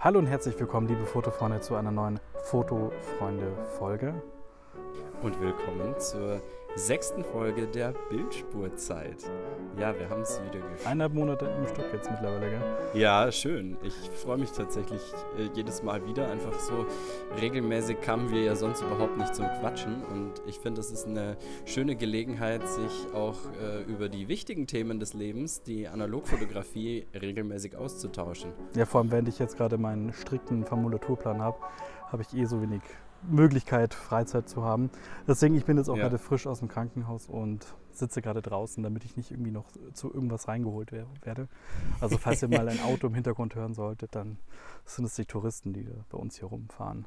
Hallo und herzlich willkommen, liebe Fotofreunde, zu einer neuen Fotofreunde-Folge. Und willkommen zur sechsten Folge der Bildspurzeit. Ja, wir haben es wieder geschafft. Eineinhalb Monate im Stück jetzt mittlerweile, gell? Ja, schön. Ich freue mich tatsächlich äh, jedes Mal wieder. Einfach so regelmäßig kamen wir ja sonst überhaupt nicht zum Quatschen. Und ich finde, es ist eine schöne Gelegenheit, sich auch äh, über die wichtigen Themen des Lebens, die Analogfotografie, regelmäßig auszutauschen. Ja, vor allem, während ich jetzt gerade meinen strikten Formulaturplan habe, habe ich eh so wenig Möglichkeit, Freizeit zu haben. Deswegen, ich bin jetzt auch Ja. gerade frisch aus dem Krankenhaus und sitze gerade draußen, damit ich nicht irgendwie noch zu irgendwas reingeholt wer- werde. Also falls ihr mal ein Auto im Hintergrund hören solltet, dann sind es die Touristen, die bei uns hier rumfahren.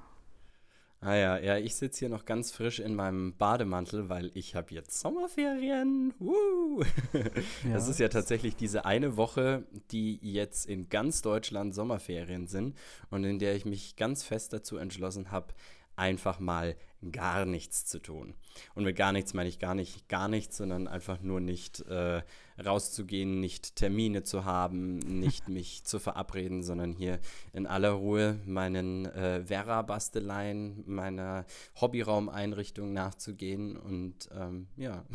Ah ja, ja, ich sitze hier noch ganz frisch in meinem Bademantel, weil ich habe jetzt Sommerferien. Woo! Das ist ja tatsächlich diese eine Woche, die jetzt in ganz Deutschland Sommerferien sind und in der ich mich ganz fest dazu entschlossen habe, einfach mal gar nichts zu tun. Und mit gar nichts meine ich gar nicht gar nichts, sondern einfach nur nicht äh, rauszugehen, nicht Termine zu haben, nicht mich zu verabreden, sondern hier in aller Ruhe meinen äh, Vera-Basteleien, meiner Hobbyraumeinrichtung nachzugehen. Und ähm, ja,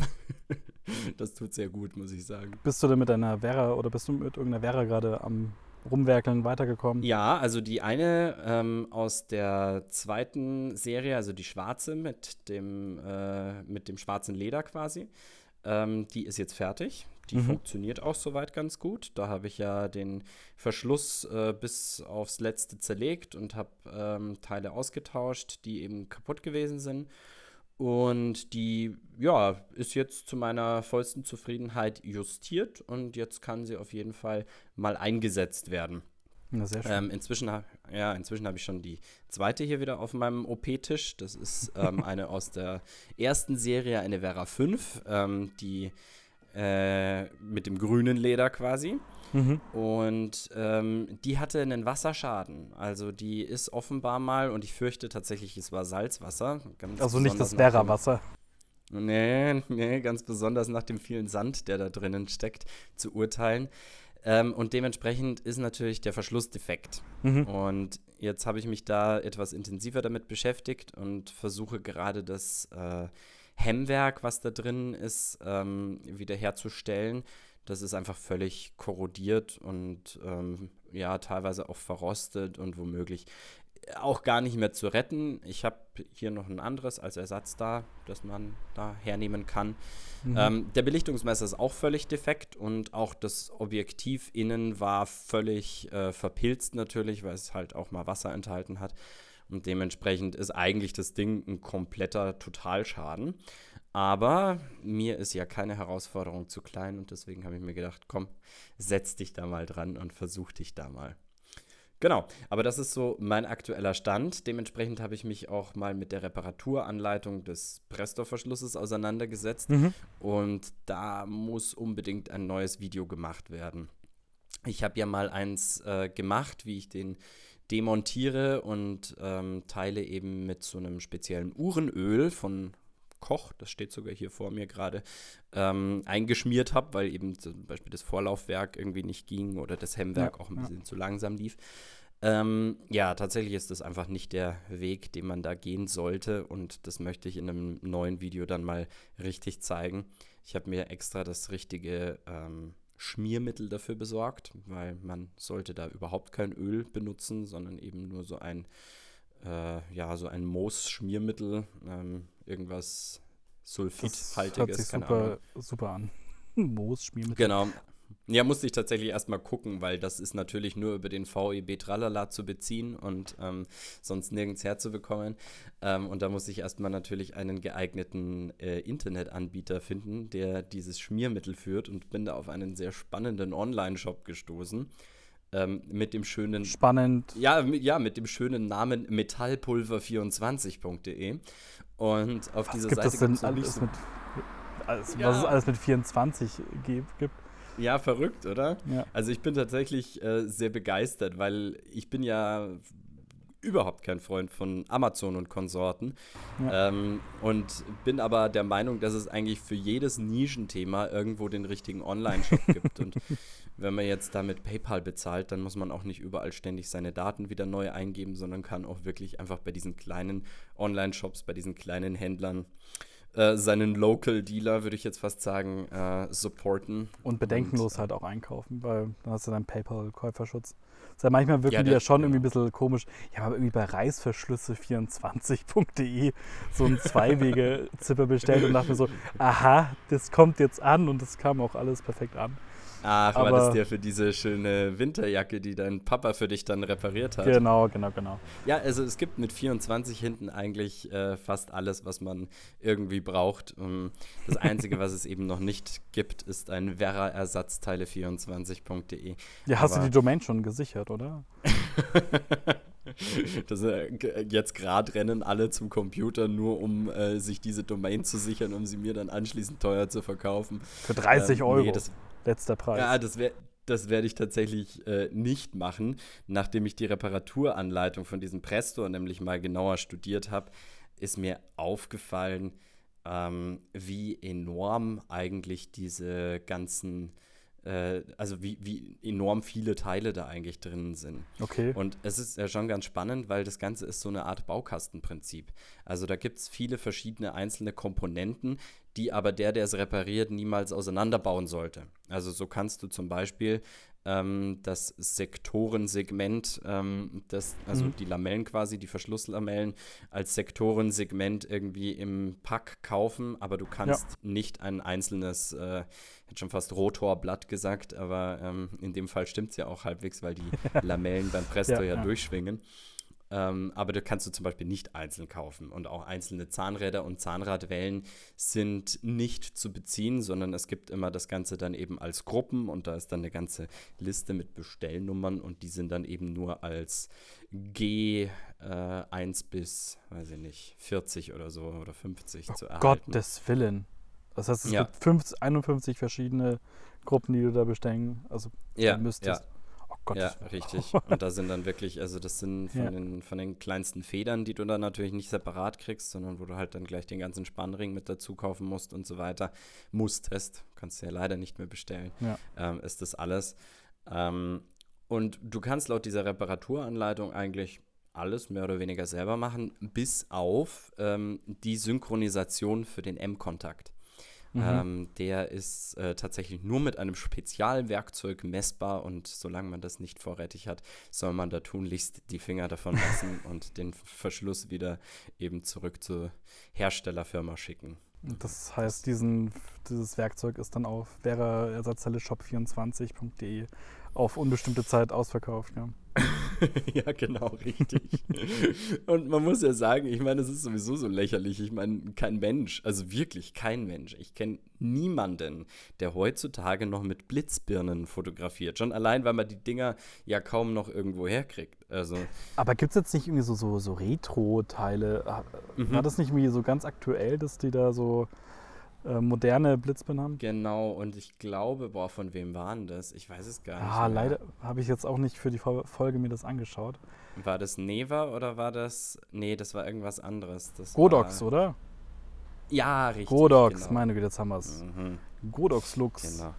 das tut sehr gut, muss ich sagen. Bist du denn mit deiner Vera oder bist du mit irgendeiner Vera gerade am Rumwerkeln weitergekommen? Ja, also die eine ähm, aus der zweiten Serie, also die schwarze mit dem, äh, mit dem schwarzen Leder quasi, ähm, die ist jetzt fertig. Die Mhm. funktioniert auch soweit ganz gut. Da habe ich ja den Verschluss äh, bis aufs letzte zerlegt und habe ähm, Teile ausgetauscht, die eben kaputt gewesen sind. Und die, ja, ist jetzt zu meiner vollsten Zufriedenheit justiert und jetzt kann sie auf jeden Fall mal eingesetzt werden. Na, sehr schön. Ähm, inzwischen ja, inzwischen habe ich schon die zweite hier wieder auf meinem OP-Tisch. Das ist ähm, eine aus der ersten Serie, eine Vera 5, ähm, die äh, mit dem grünen Leder quasi. Mhm. Und ähm, die hatte einen Wasserschaden. Also die ist offenbar mal, und ich fürchte tatsächlich, es war Salzwasser. Also nicht das Vera-Wasser. Nee, nee, ganz besonders nach dem vielen Sand, der da drinnen steckt, zu urteilen. Ähm, und dementsprechend ist natürlich der Verschluss defekt. Mhm. Und jetzt habe ich mich da etwas intensiver damit beschäftigt und versuche gerade das äh, Hemmwerk, was da drin ist, ähm, wiederherzustellen. Das ist einfach völlig korrodiert und ähm, ja, teilweise auch verrostet und womöglich auch gar nicht mehr zu retten. Ich habe hier noch ein anderes als Ersatz da, das man da hernehmen kann. Mhm. Ähm, der Belichtungsmesser ist auch völlig defekt und auch das Objektiv innen war völlig äh, verpilzt natürlich, weil es halt auch mal Wasser enthalten hat. Und dementsprechend ist eigentlich das Ding ein kompletter Totalschaden. Aber mir ist ja keine Herausforderung zu klein und deswegen habe ich mir gedacht, komm, setz dich da mal dran und versuch dich da mal. Genau, aber das ist so mein aktueller Stand. Dementsprechend habe ich mich auch mal mit der Reparaturanleitung des Presto-Verschlusses auseinandergesetzt Mhm. und da muss unbedingt ein neues Video gemacht werden. Ich habe ja mal eins äh, gemacht, wie ich den demontiere und ähm, Teile eben mit so einem speziellen Uhrenöl von Koch, das steht sogar hier vor mir gerade, ähm, eingeschmiert habe, weil eben zum Beispiel das Vorlaufwerk irgendwie nicht ging oder das Hemmwerk Ja, auch ein ja. bisschen zu langsam lief. Ähm, ja, tatsächlich ist das einfach nicht der Weg, den man da gehen sollte und das möchte ich in einem neuen Video dann mal richtig zeigen. Ich habe mir extra das richtige ähm, Schmiermittel dafür besorgt, weil man sollte da überhaupt kein Öl benutzen, sondern eben nur so ein, äh, ja, so ein Moos-Schmiermittel, ähm, irgendwas Das hört Sulfidhaltiges, sich super, super an. Moos, Schmiermittel. Genau. Ja, musste ich tatsächlich erstmal gucken, weil das ist natürlich nur über den VEB Tralala zu beziehen und ähm, sonst nirgends herzubekommen. Ähm, und da musste ich erstmal natürlich einen geeigneten äh, Internetanbieter finden, der dieses Schmiermittel führt und bin da auf einen sehr spannenden Online-Shop gestoßen. Ähm, mit dem schönen Spannend. ja, mit, ja, mit dem schönen Namen metallpulver24.de. Und auf Was dieser gibt Seite denn alles mit, alles, Ja. was es alles mit 24 gibt? gibt? Ja, verrückt, oder? Ja. Also ich bin tatsächlich äh, sehr begeistert, weil ich bin ja überhaupt kein Freund von Amazon und Konsorten. Ja. Ähm, und bin aber der Meinung, dass es eigentlich für jedes Nischenthema irgendwo den richtigen Online-Shop gibt. Und wenn man jetzt damit PayPal bezahlt, dann muss man auch nicht überall ständig seine Daten wieder neu eingeben, sondern kann auch wirklich einfach bei diesen kleinen Online-Shops, bei diesen kleinen Händlern äh, seinen Local Dealer, würde ich jetzt fast sagen, äh, supporten. Und bedenkenlos und, halt auch einkaufen, weil dann hast du deinen PayPal-Käuferschutz. Das ist ja manchmal wirken ja, die ja schon irgendwie ein bisschen komisch. Ich habe irgendwie bei Reißverschlüsse24.de so einen Zweiwege-Zipper bestellt und dachte mir so, aha, das kommt jetzt an und das kam auch alles perfekt an. Ach, Aber, war das der für diese schöne Winterjacke, die dein Papa für dich dann repariert hat? Genau, genau, genau. Ja, also es gibt mit 24 hinten eigentlich äh, fast alles, was man irgendwie braucht. Um, das Einzige, was es eben noch nicht gibt, ist ein Werra-Ersatzteile24.de. Ja, hast Aber du die Domain schon gesichert, oder? Das, äh, jetzt gerade rennen alle zum Computer, nur um äh, sich diese Domain zu sichern, um sie mir dann anschließend teuer zu verkaufen. Für 30 ähm, Euro. Nee, das, Letzter Preis. Ja, das wäre das werde ich tatsächlich äh, nicht machen. Nachdem ich die Reparaturanleitung von diesem Presto nämlich mal genauer studiert habe, ist mir aufgefallen, ähm, wie enorm eigentlich diese ganzen äh, also wie, wie enorm viele Teile da eigentlich drin sind. Okay. Und es ist ja schon ganz spannend, weil das Ganze ist so eine Art Baukastenprinzip. Also da gibt es viele verschiedene einzelne Komponenten, die aber der, der es repariert, niemals auseinanderbauen sollte. Also so kannst du zum Beispiel ähm, das Sektorensegment, ähm, das, also mhm. die Lamellen quasi, die Verschlusslamellen als Sektorensegment irgendwie im Pack kaufen, aber du kannst ja. nicht ein einzelnes, äh, hätte schon fast Rotorblatt gesagt, aber ähm, in dem Fall stimmt es ja auch halbwegs, weil die Lamellen beim Presto ja, ja, ja. durchschwingen. Ähm, aber da kannst du zum Beispiel nicht einzeln kaufen. Und auch einzelne Zahnräder und Zahnradwellen sind nicht zu beziehen, sondern es gibt immer das Ganze dann eben als Gruppen und da ist dann eine ganze Liste mit Bestellnummern und die sind dann eben nur als G1 äh, bis, weiß ich nicht, 40 oder so oder 50 oh zu erhalten. Gottes Willen. Das heißt, es ja. gibt 50, 51 verschiedene Gruppen, die du da bestellen also ja, müsstest. Ja. Gott. Ja, richtig. Und da sind dann wirklich, also das sind von, ja. den, von den kleinsten Federn, die du dann natürlich nicht separat kriegst, sondern wo du halt dann gleich den ganzen Spannring mit dazu kaufen musst und so weiter. Musstest, kannst du ja leider nicht mehr bestellen, ja. ähm, ist das alles. Ähm, und du kannst laut dieser Reparaturanleitung eigentlich alles mehr oder weniger selber machen, bis auf ähm, die Synchronisation für den M-Kontakt. Mhm. Ähm, der ist äh, tatsächlich nur mit einem Spezialwerkzeug messbar und solange man das nicht vorrätig hat, soll man da tunlichst die Finger davon lassen und den Verschluss wieder eben zurück zur Herstellerfirma schicken. Das heißt, diesen, dieses Werkzeug ist dann auf Ersatzteile shop24.de auf unbestimmte Zeit ausverkauft, ja. ja, genau, richtig. und man muss ja sagen, ich meine, es ist sowieso so lächerlich. Ich meine, kein Mensch, also wirklich kein Mensch. Ich kenne niemanden, der heutzutage noch mit Blitzbirnen fotografiert. Schon allein, weil man die Dinger ja kaum noch irgendwo herkriegt. Also Aber gibt es jetzt nicht irgendwie so, so, so Retro-Teile? Mhm. War das nicht irgendwie so ganz aktuell, dass die da so äh, moderne Blitzbirnen haben. Genau, und ich glaube, boah, von wem waren das? Ich weiß es gar nicht. Ah, leider habe ich jetzt auch nicht für die Folge mir das angeschaut. War das Neva oder war das. Nee, das war irgendwas anderes. Das Godox, war, oder? Ja, richtig. Godox, genau. meine Güte, jetzt haben wir es. Mhm. Godox Lux. Genau.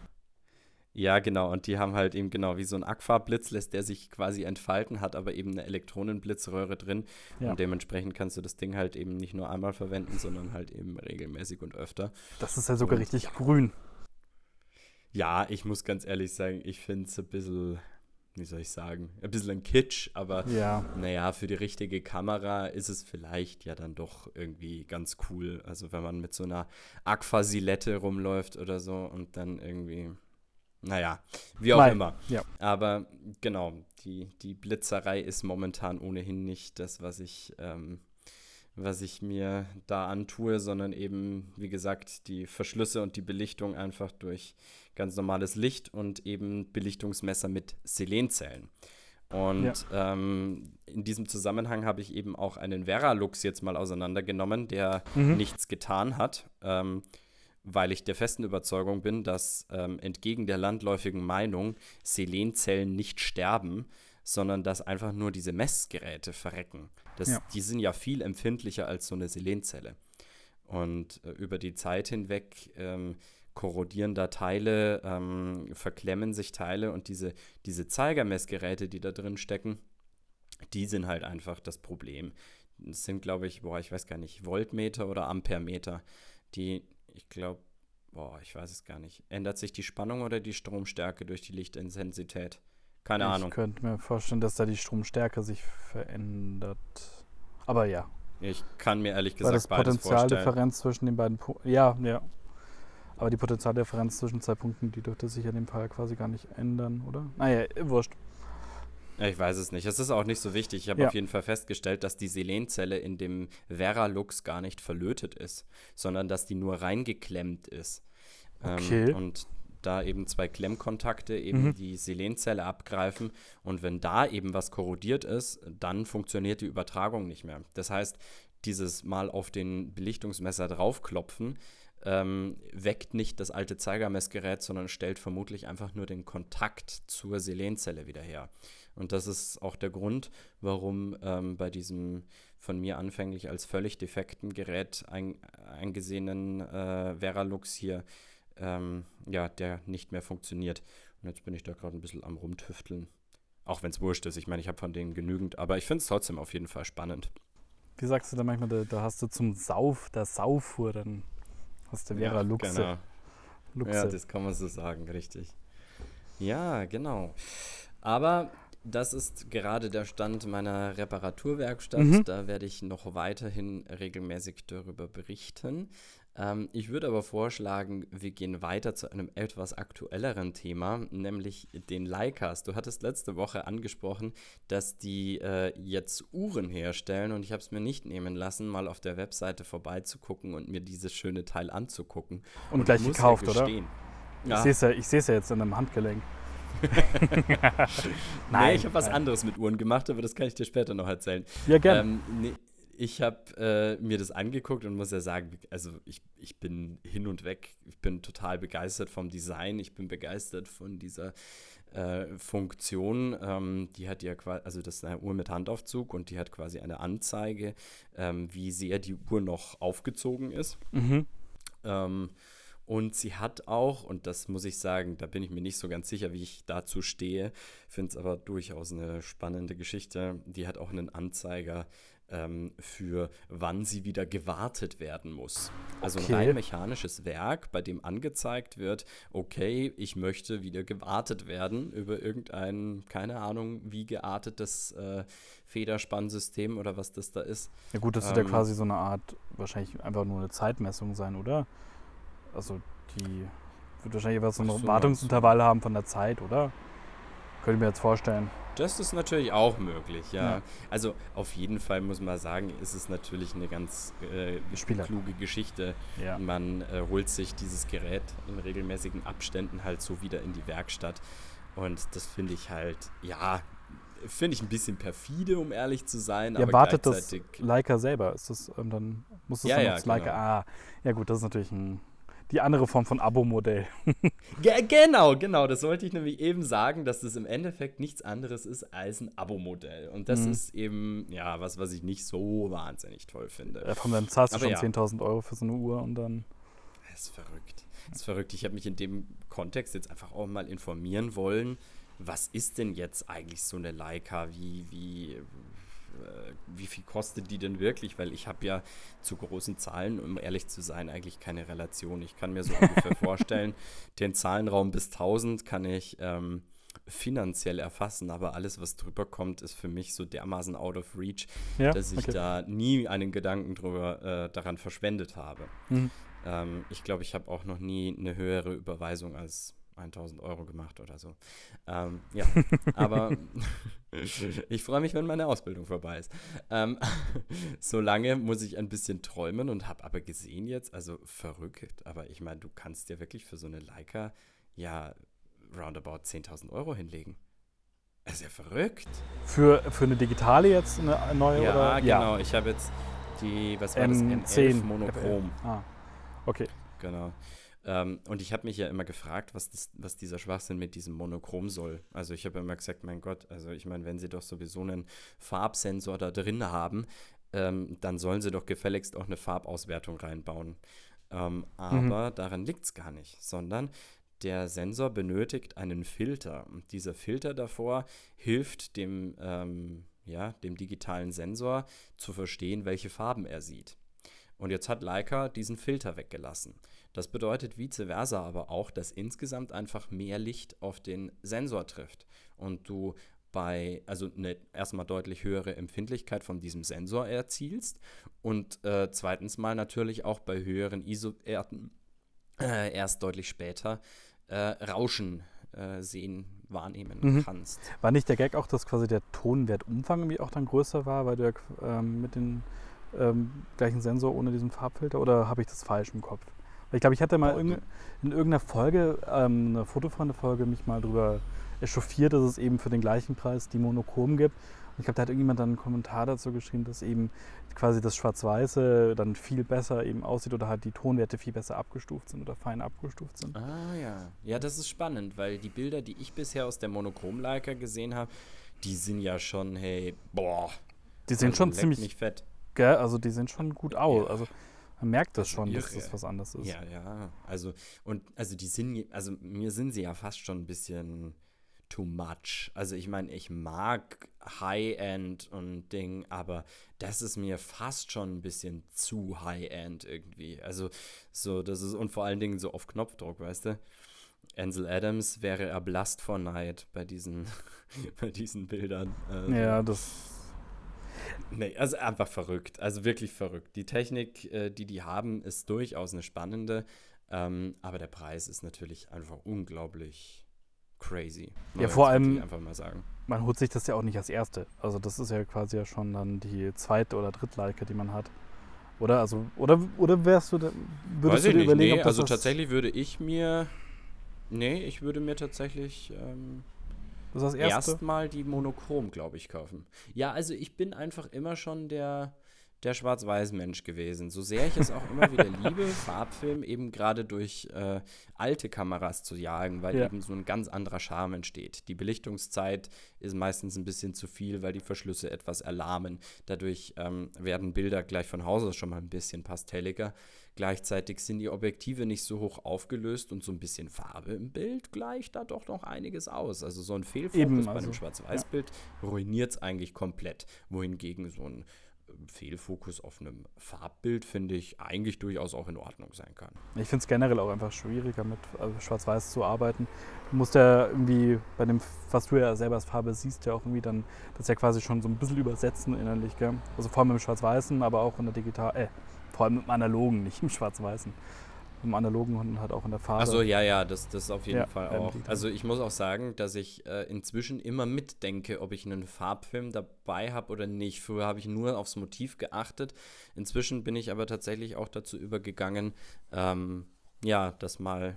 Ja, genau. Und die haben halt eben genau wie so ein Aquablitz, lässt der sich quasi entfalten, hat aber eben eine Elektronenblitzröhre drin. Ja. Und dementsprechend kannst du das Ding halt eben nicht nur einmal verwenden, sondern halt eben regelmäßig und öfter. Das ist ja sogar und, richtig grün. Ja, ich muss ganz ehrlich sagen, ich finde es ein bisschen, wie soll ich sagen, ein bisschen ein Kitsch, aber ja. naja, für die richtige Kamera ist es vielleicht ja dann doch irgendwie ganz cool. Also wenn man mit so einer Aquasilette rumläuft oder so und dann irgendwie naja, wie auch Nein. immer. Ja. Aber genau, die, die Blitzerei ist momentan ohnehin nicht das, was ich, ähm, was ich mir da antue, sondern eben, wie gesagt, die Verschlüsse und die Belichtung einfach durch ganz normales Licht und eben Belichtungsmesser mit Selenzellen. Und ja. ähm, in diesem Zusammenhang habe ich eben auch einen Veralux jetzt mal auseinandergenommen, der mhm. nichts getan hat. Ähm, weil ich der festen Überzeugung bin, dass ähm, entgegen der landläufigen Meinung Selenzellen nicht sterben, sondern dass einfach nur diese Messgeräte verrecken. Das, ja. Die sind ja viel empfindlicher als so eine Selenzelle. Und äh, über die Zeit hinweg ähm, korrodieren da Teile, ähm, verklemmen sich Teile und diese, diese Zeigermessgeräte, die da drin stecken, die sind halt einfach das Problem. Das sind, glaube ich, boah, ich weiß gar nicht, Voltmeter oder Ampermeter, die, ich glaube, boah, ich weiß es gar nicht. Ändert sich die Spannung oder die Stromstärke durch die Lichtintensität? Keine ich Ahnung. Ich könnte mir vorstellen, dass da die Stromstärke sich verändert. Aber ja. Ich kann mir ehrlich gesagt Weil das beides Potentialdifferenz zwischen den beiden Punkten. Ja, ja. Aber die Potentialdifferenz zwischen zwei Punkten, die dürfte sich in dem Fall quasi gar nicht ändern, oder? Naja, wurscht. Ich weiß es nicht. Es ist auch nicht so wichtig. Ich habe ja. auf jeden Fall festgestellt, dass die Selenzelle in dem Veralux gar nicht verlötet ist, sondern dass die nur reingeklemmt ist. Ähm, okay. Ähm, und da eben zwei Klemmkontakte eben mhm. die Selenzelle abgreifen. Und wenn da eben was korrodiert ist, dann funktioniert die Übertragung nicht mehr. Das heißt, dieses Mal auf den Belichtungsmesser draufklopfen, ähm, weckt nicht das alte Zeigermessgerät, sondern stellt vermutlich einfach nur den Kontakt zur Selenzelle wieder her. Und das ist auch der Grund, warum ähm, bei diesem von mir anfänglich als völlig defekten Gerät ein, eingesehenen äh, Veralux hier, ähm, ja, der nicht mehr funktioniert. Und jetzt bin ich da gerade ein bisschen am rumtüfteln. Auch wenn es wurscht ist. Ich meine, ich habe von denen genügend, aber ich finde es trotzdem auf jeden Fall spannend. Wie sagst du da manchmal, da, da hast du zum Sauf, der Sauffuhr, dann hast du Vera ja, Luxe. Genau. Luxe. Ja, das kann man so sagen, richtig. Ja, genau. Aber das ist gerade der Stand meiner Reparaturwerkstatt. Mhm. Da werde ich noch weiterhin regelmäßig darüber berichten. Ähm, ich würde aber vorschlagen, wir gehen weiter zu einem etwas aktuelleren Thema, nämlich den Leicas. Du hattest letzte Woche angesprochen, dass die äh, jetzt Uhren herstellen und ich habe es mir nicht nehmen lassen, mal auf der Webseite vorbeizugucken und mir dieses schöne Teil anzugucken. Und, und gleich gekauft, ja oder? Ja. Ich sehe es ja, ja jetzt in einem Handgelenk. Nein, nee, ich habe was anderes mit Uhren gemacht, aber das kann ich dir später noch erzählen. Ja, gerne. Ähm, nee, ich habe äh, mir das angeguckt und muss ja sagen, also ich, ich bin hin und weg. Ich bin total begeistert vom Design. Ich bin begeistert von dieser äh, Funktion. Ähm, die hat ja quasi, also das ist eine Uhr mit Handaufzug und die hat quasi eine Anzeige, ähm, wie sehr die Uhr noch aufgezogen ist. Mhm. Ähm, und sie hat auch, und das muss ich sagen, da bin ich mir nicht so ganz sicher, wie ich dazu stehe, finde es aber durchaus eine spannende Geschichte. Die hat auch einen Anzeiger ähm, für wann sie wieder gewartet werden muss. Also okay. ein rein mechanisches Werk, bei dem angezeigt wird, okay, ich möchte wieder gewartet werden über irgendein, keine Ahnung, wie geartetes äh, Federspannsystem oder was das da ist. Ja gut, das ähm, wird ja quasi so eine Art, wahrscheinlich einfach nur eine Zeitmessung sein, oder? Also die wird wahrscheinlich etwas so ein so, Wartungsintervall haben von der Zeit, oder? Könnte ich mir jetzt vorstellen. Das ist natürlich auch möglich, ja. ja. Also auf jeden Fall muss man sagen, ist es natürlich eine ganz äh, kluge Geschichte. Ja. Man äh, holt sich dieses Gerät in regelmäßigen Abständen halt so wieder in die Werkstatt. Und das finde ich halt, ja, finde ich ein bisschen perfide, um ehrlich zu sein. Ja, aber wartet das Leica selber? Ist das ähm, dann muss das ja, dann ja, Leica? Genau. Ah, ja gut, das ist natürlich ein die andere Form von Abo-Modell. genau, genau. Das wollte ich nämlich eben sagen, dass das im Endeffekt nichts anderes ist als ein Abo-Modell. Und das mhm. ist eben, ja, was, was ich nicht so wahnsinnig toll finde. Ja, von dann zahlst du schon ja. 10.000 Euro für so eine Uhr und dann. Das ist verrückt. Das ist verrückt. Ich habe mich in dem Kontext jetzt einfach auch mal informieren wollen. Was ist denn jetzt eigentlich so eine Leica? Wie, wie, wie viel kostet die denn wirklich? Weil ich habe ja zu großen Zahlen, um ehrlich zu sein, eigentlich keine Relation. Ich kann mir so ungefähr vorstellen, den Zahlenraum bis 1000 kann ich ähm, finanziell erfassen, aber alles, was drüber kommt, ist für mich so dermaßen out of reach, ja? dass ich okay. da nie einen Gedanken drüber äh, daran verschwendet habe. Mhm. Ähm, ich glaube, ich habe auch noch nie eine höhere Überweisung als 1000 Euro gemacht oder so. Ähm, ja, aber ich freue mich, wenn meine Ausbildung vorbei ist. Ähm, solange muss ich ein bisschen träumen und habe aber gesehen jetzt, also verrückt, aber ich meine, du kannst dir wirklich für so eine Leica ja roundabout 10.000 Euro hinlegen. Das ist ja verrückt. Für, für eine digitale jetzt eine neue? Ja, oder? genau. Ja. Ich habe jetzt die, was war M10 das? M11 Monochrom. Ah, okay. Genau. Ähm, und ich habe mich ja immer gefragt, was, das, was dieser Schwachsinn mit diesem Monochrom soll. Also ich habe immer gesagt, mein Gott, also ich meine, wenn sie doch sowieso einen Farbsensor da drin haben, ähm, dann sollen sie doch gefälligst auch eine Farbauswertung reinbauen. Ähm, aber mhm. daran liegt es gar nicht, sondern der Sensor benötigt einen Filter. Und dieser Filter davor hilft dem, ähm, ja, dem digitalen Sensor zu verstehen, welche Farben er sieht. Und jetzt hat Leica diesen Filter weggelassen. Das bedeutet vice versa aber auch, dass insgesamt einfach mehr Licht auf den Sensor trifft und du bei, also eine erstmal deutlich höhere Empfindlichkeit von diesem Sensor erzielst und äh, zweitens mal natürlich auch bei höheren ISO-Werten äh, erst deutlich später äh, Rauschen äh, sehen, wahrnehmen mhm. kannst. War nicht der Gag auch, dass quasi der Tonwertumfang irgendwie auch dann größer war, weil du ja ähm, mit dem ähm, gleichen Sensor ohne diesen Farbfilter oder habe ich das falsch im Kopf? Ich glaube, ich hatte mal in, in irgendeiner Folge, ähm, eine Fotofreunde-Folge, mich mal darüber echauffiert, dass es eben für den gleichen Preis die Monochrom gibt. Und ich glaube, da hat irgendjemand dann einen Kommentar dazu geschrieben, dass eben quasi das Schwarz-Weiße dann viel besser eben aussieht oder halt die Tonwerte viel besser abgestuft sind oder fein abgestuft sind. Ah ja. Ja, das ist spannend, weil die Bilder, die ich bisher aus der Monochrom-Leica gesehen habe, die sind ja schon, hey, boah. Die sind also schon ziemlich fett. Gell? Also die sehen schon gut aus. Ja. Also man merkt das schon, dass das was anderes ist. Ja, ja. Also, und also die sind, also mir sind sie ja fast schon ein bisschen too much. Also ich meine, ich mag High-End und Ding, aber das ist mir fast schon ein bisschen zu High-End irgendwie. Also so, das ist, und vor allen Dingen so auf Knopfdruck, weißt du? Ansel Adams wäre erblasst vor Neid bei diesen, bei diesen Bildern. Also, ja, das. Nee, also einfach verrückt. Also wirklich verrückt. Die Technik, äh, die die haben, ist durchaus eine spannende. Ähm, aber der Preis ist natürlich einfach unglaublich crazy. Ja, vor allem, einfach mal sagen. man holt sich das ja auch nicht als erste. Also das ist ja quasi ja schon dann die zweite oder drittleiche, die man hat. Oder? Also, oder, oder wärst du, würdest Weiß du dir überlegen, nee, ob das Also tatsächlich würde ich mir, nee, ich würde mir tatsächlich ähm, das das erste? erstmal die Monochrom, glaube ich, kaufen. Ja, also ich bin einfach immer schon der der Schwarz-Weiß-Mensch gewesen. So sehr ich es auch immer wieder liebe, Farbfilm eben gerade durch äh, alte Kameras zu jagen, weil ja. eben so ein ganz anderer Charme entsteht. Die Belichtungszeit ist meistens ein bisschen zu viel, weil die Verschlüsse etwas erlahmen. Dadurch ähm, werden Bilder gleich von Haus aus schon mal ein bisschen pastelliger. Gleichzeitig sind die Objektive nicht so hoch aufgelöst und so ein bisschen Farbe im Bild gleicht da doch noch einiges aus. Also so ein Fehlfokus Eben, bei einem also, Schwarz-Weiß-Bild ja. ruiniert es eigentlich komplett. Wohingegen so ein Fehlfokus auf einem Farbbild, finde ich, eigentlich durchaus auch in Ordnung sein kann. Ich finde es generell auch einfach schwieriger, mit also Schwarz-Weiß zu arbeiten. Du musst ja irgendwie bei dem, was du ja selber als Farbe siehst, ja auch irgendwie dann das ja quasi schon so ein bisschen übersetzen innerlich. Gell? Also vor allem im Schwarz-Weißen, aber auch in der Digital, äh, vor allem im Analogen, nicht im Schwarz-Weißen im analogen und halt auch in der Farbe. Also ja, ja, das, das auf jeden ja, Fall auch. Also ich muss auch sagen, dass ich äh, inzwischen immer mitdenke, ob ich einen Farbfilm dabei habe oder nicht. Früher habe ich nur aufs Motiv geachtet. Inzwischen bin ich aber tatsächlich auch dazu übergegangen, ähm, ja, das mal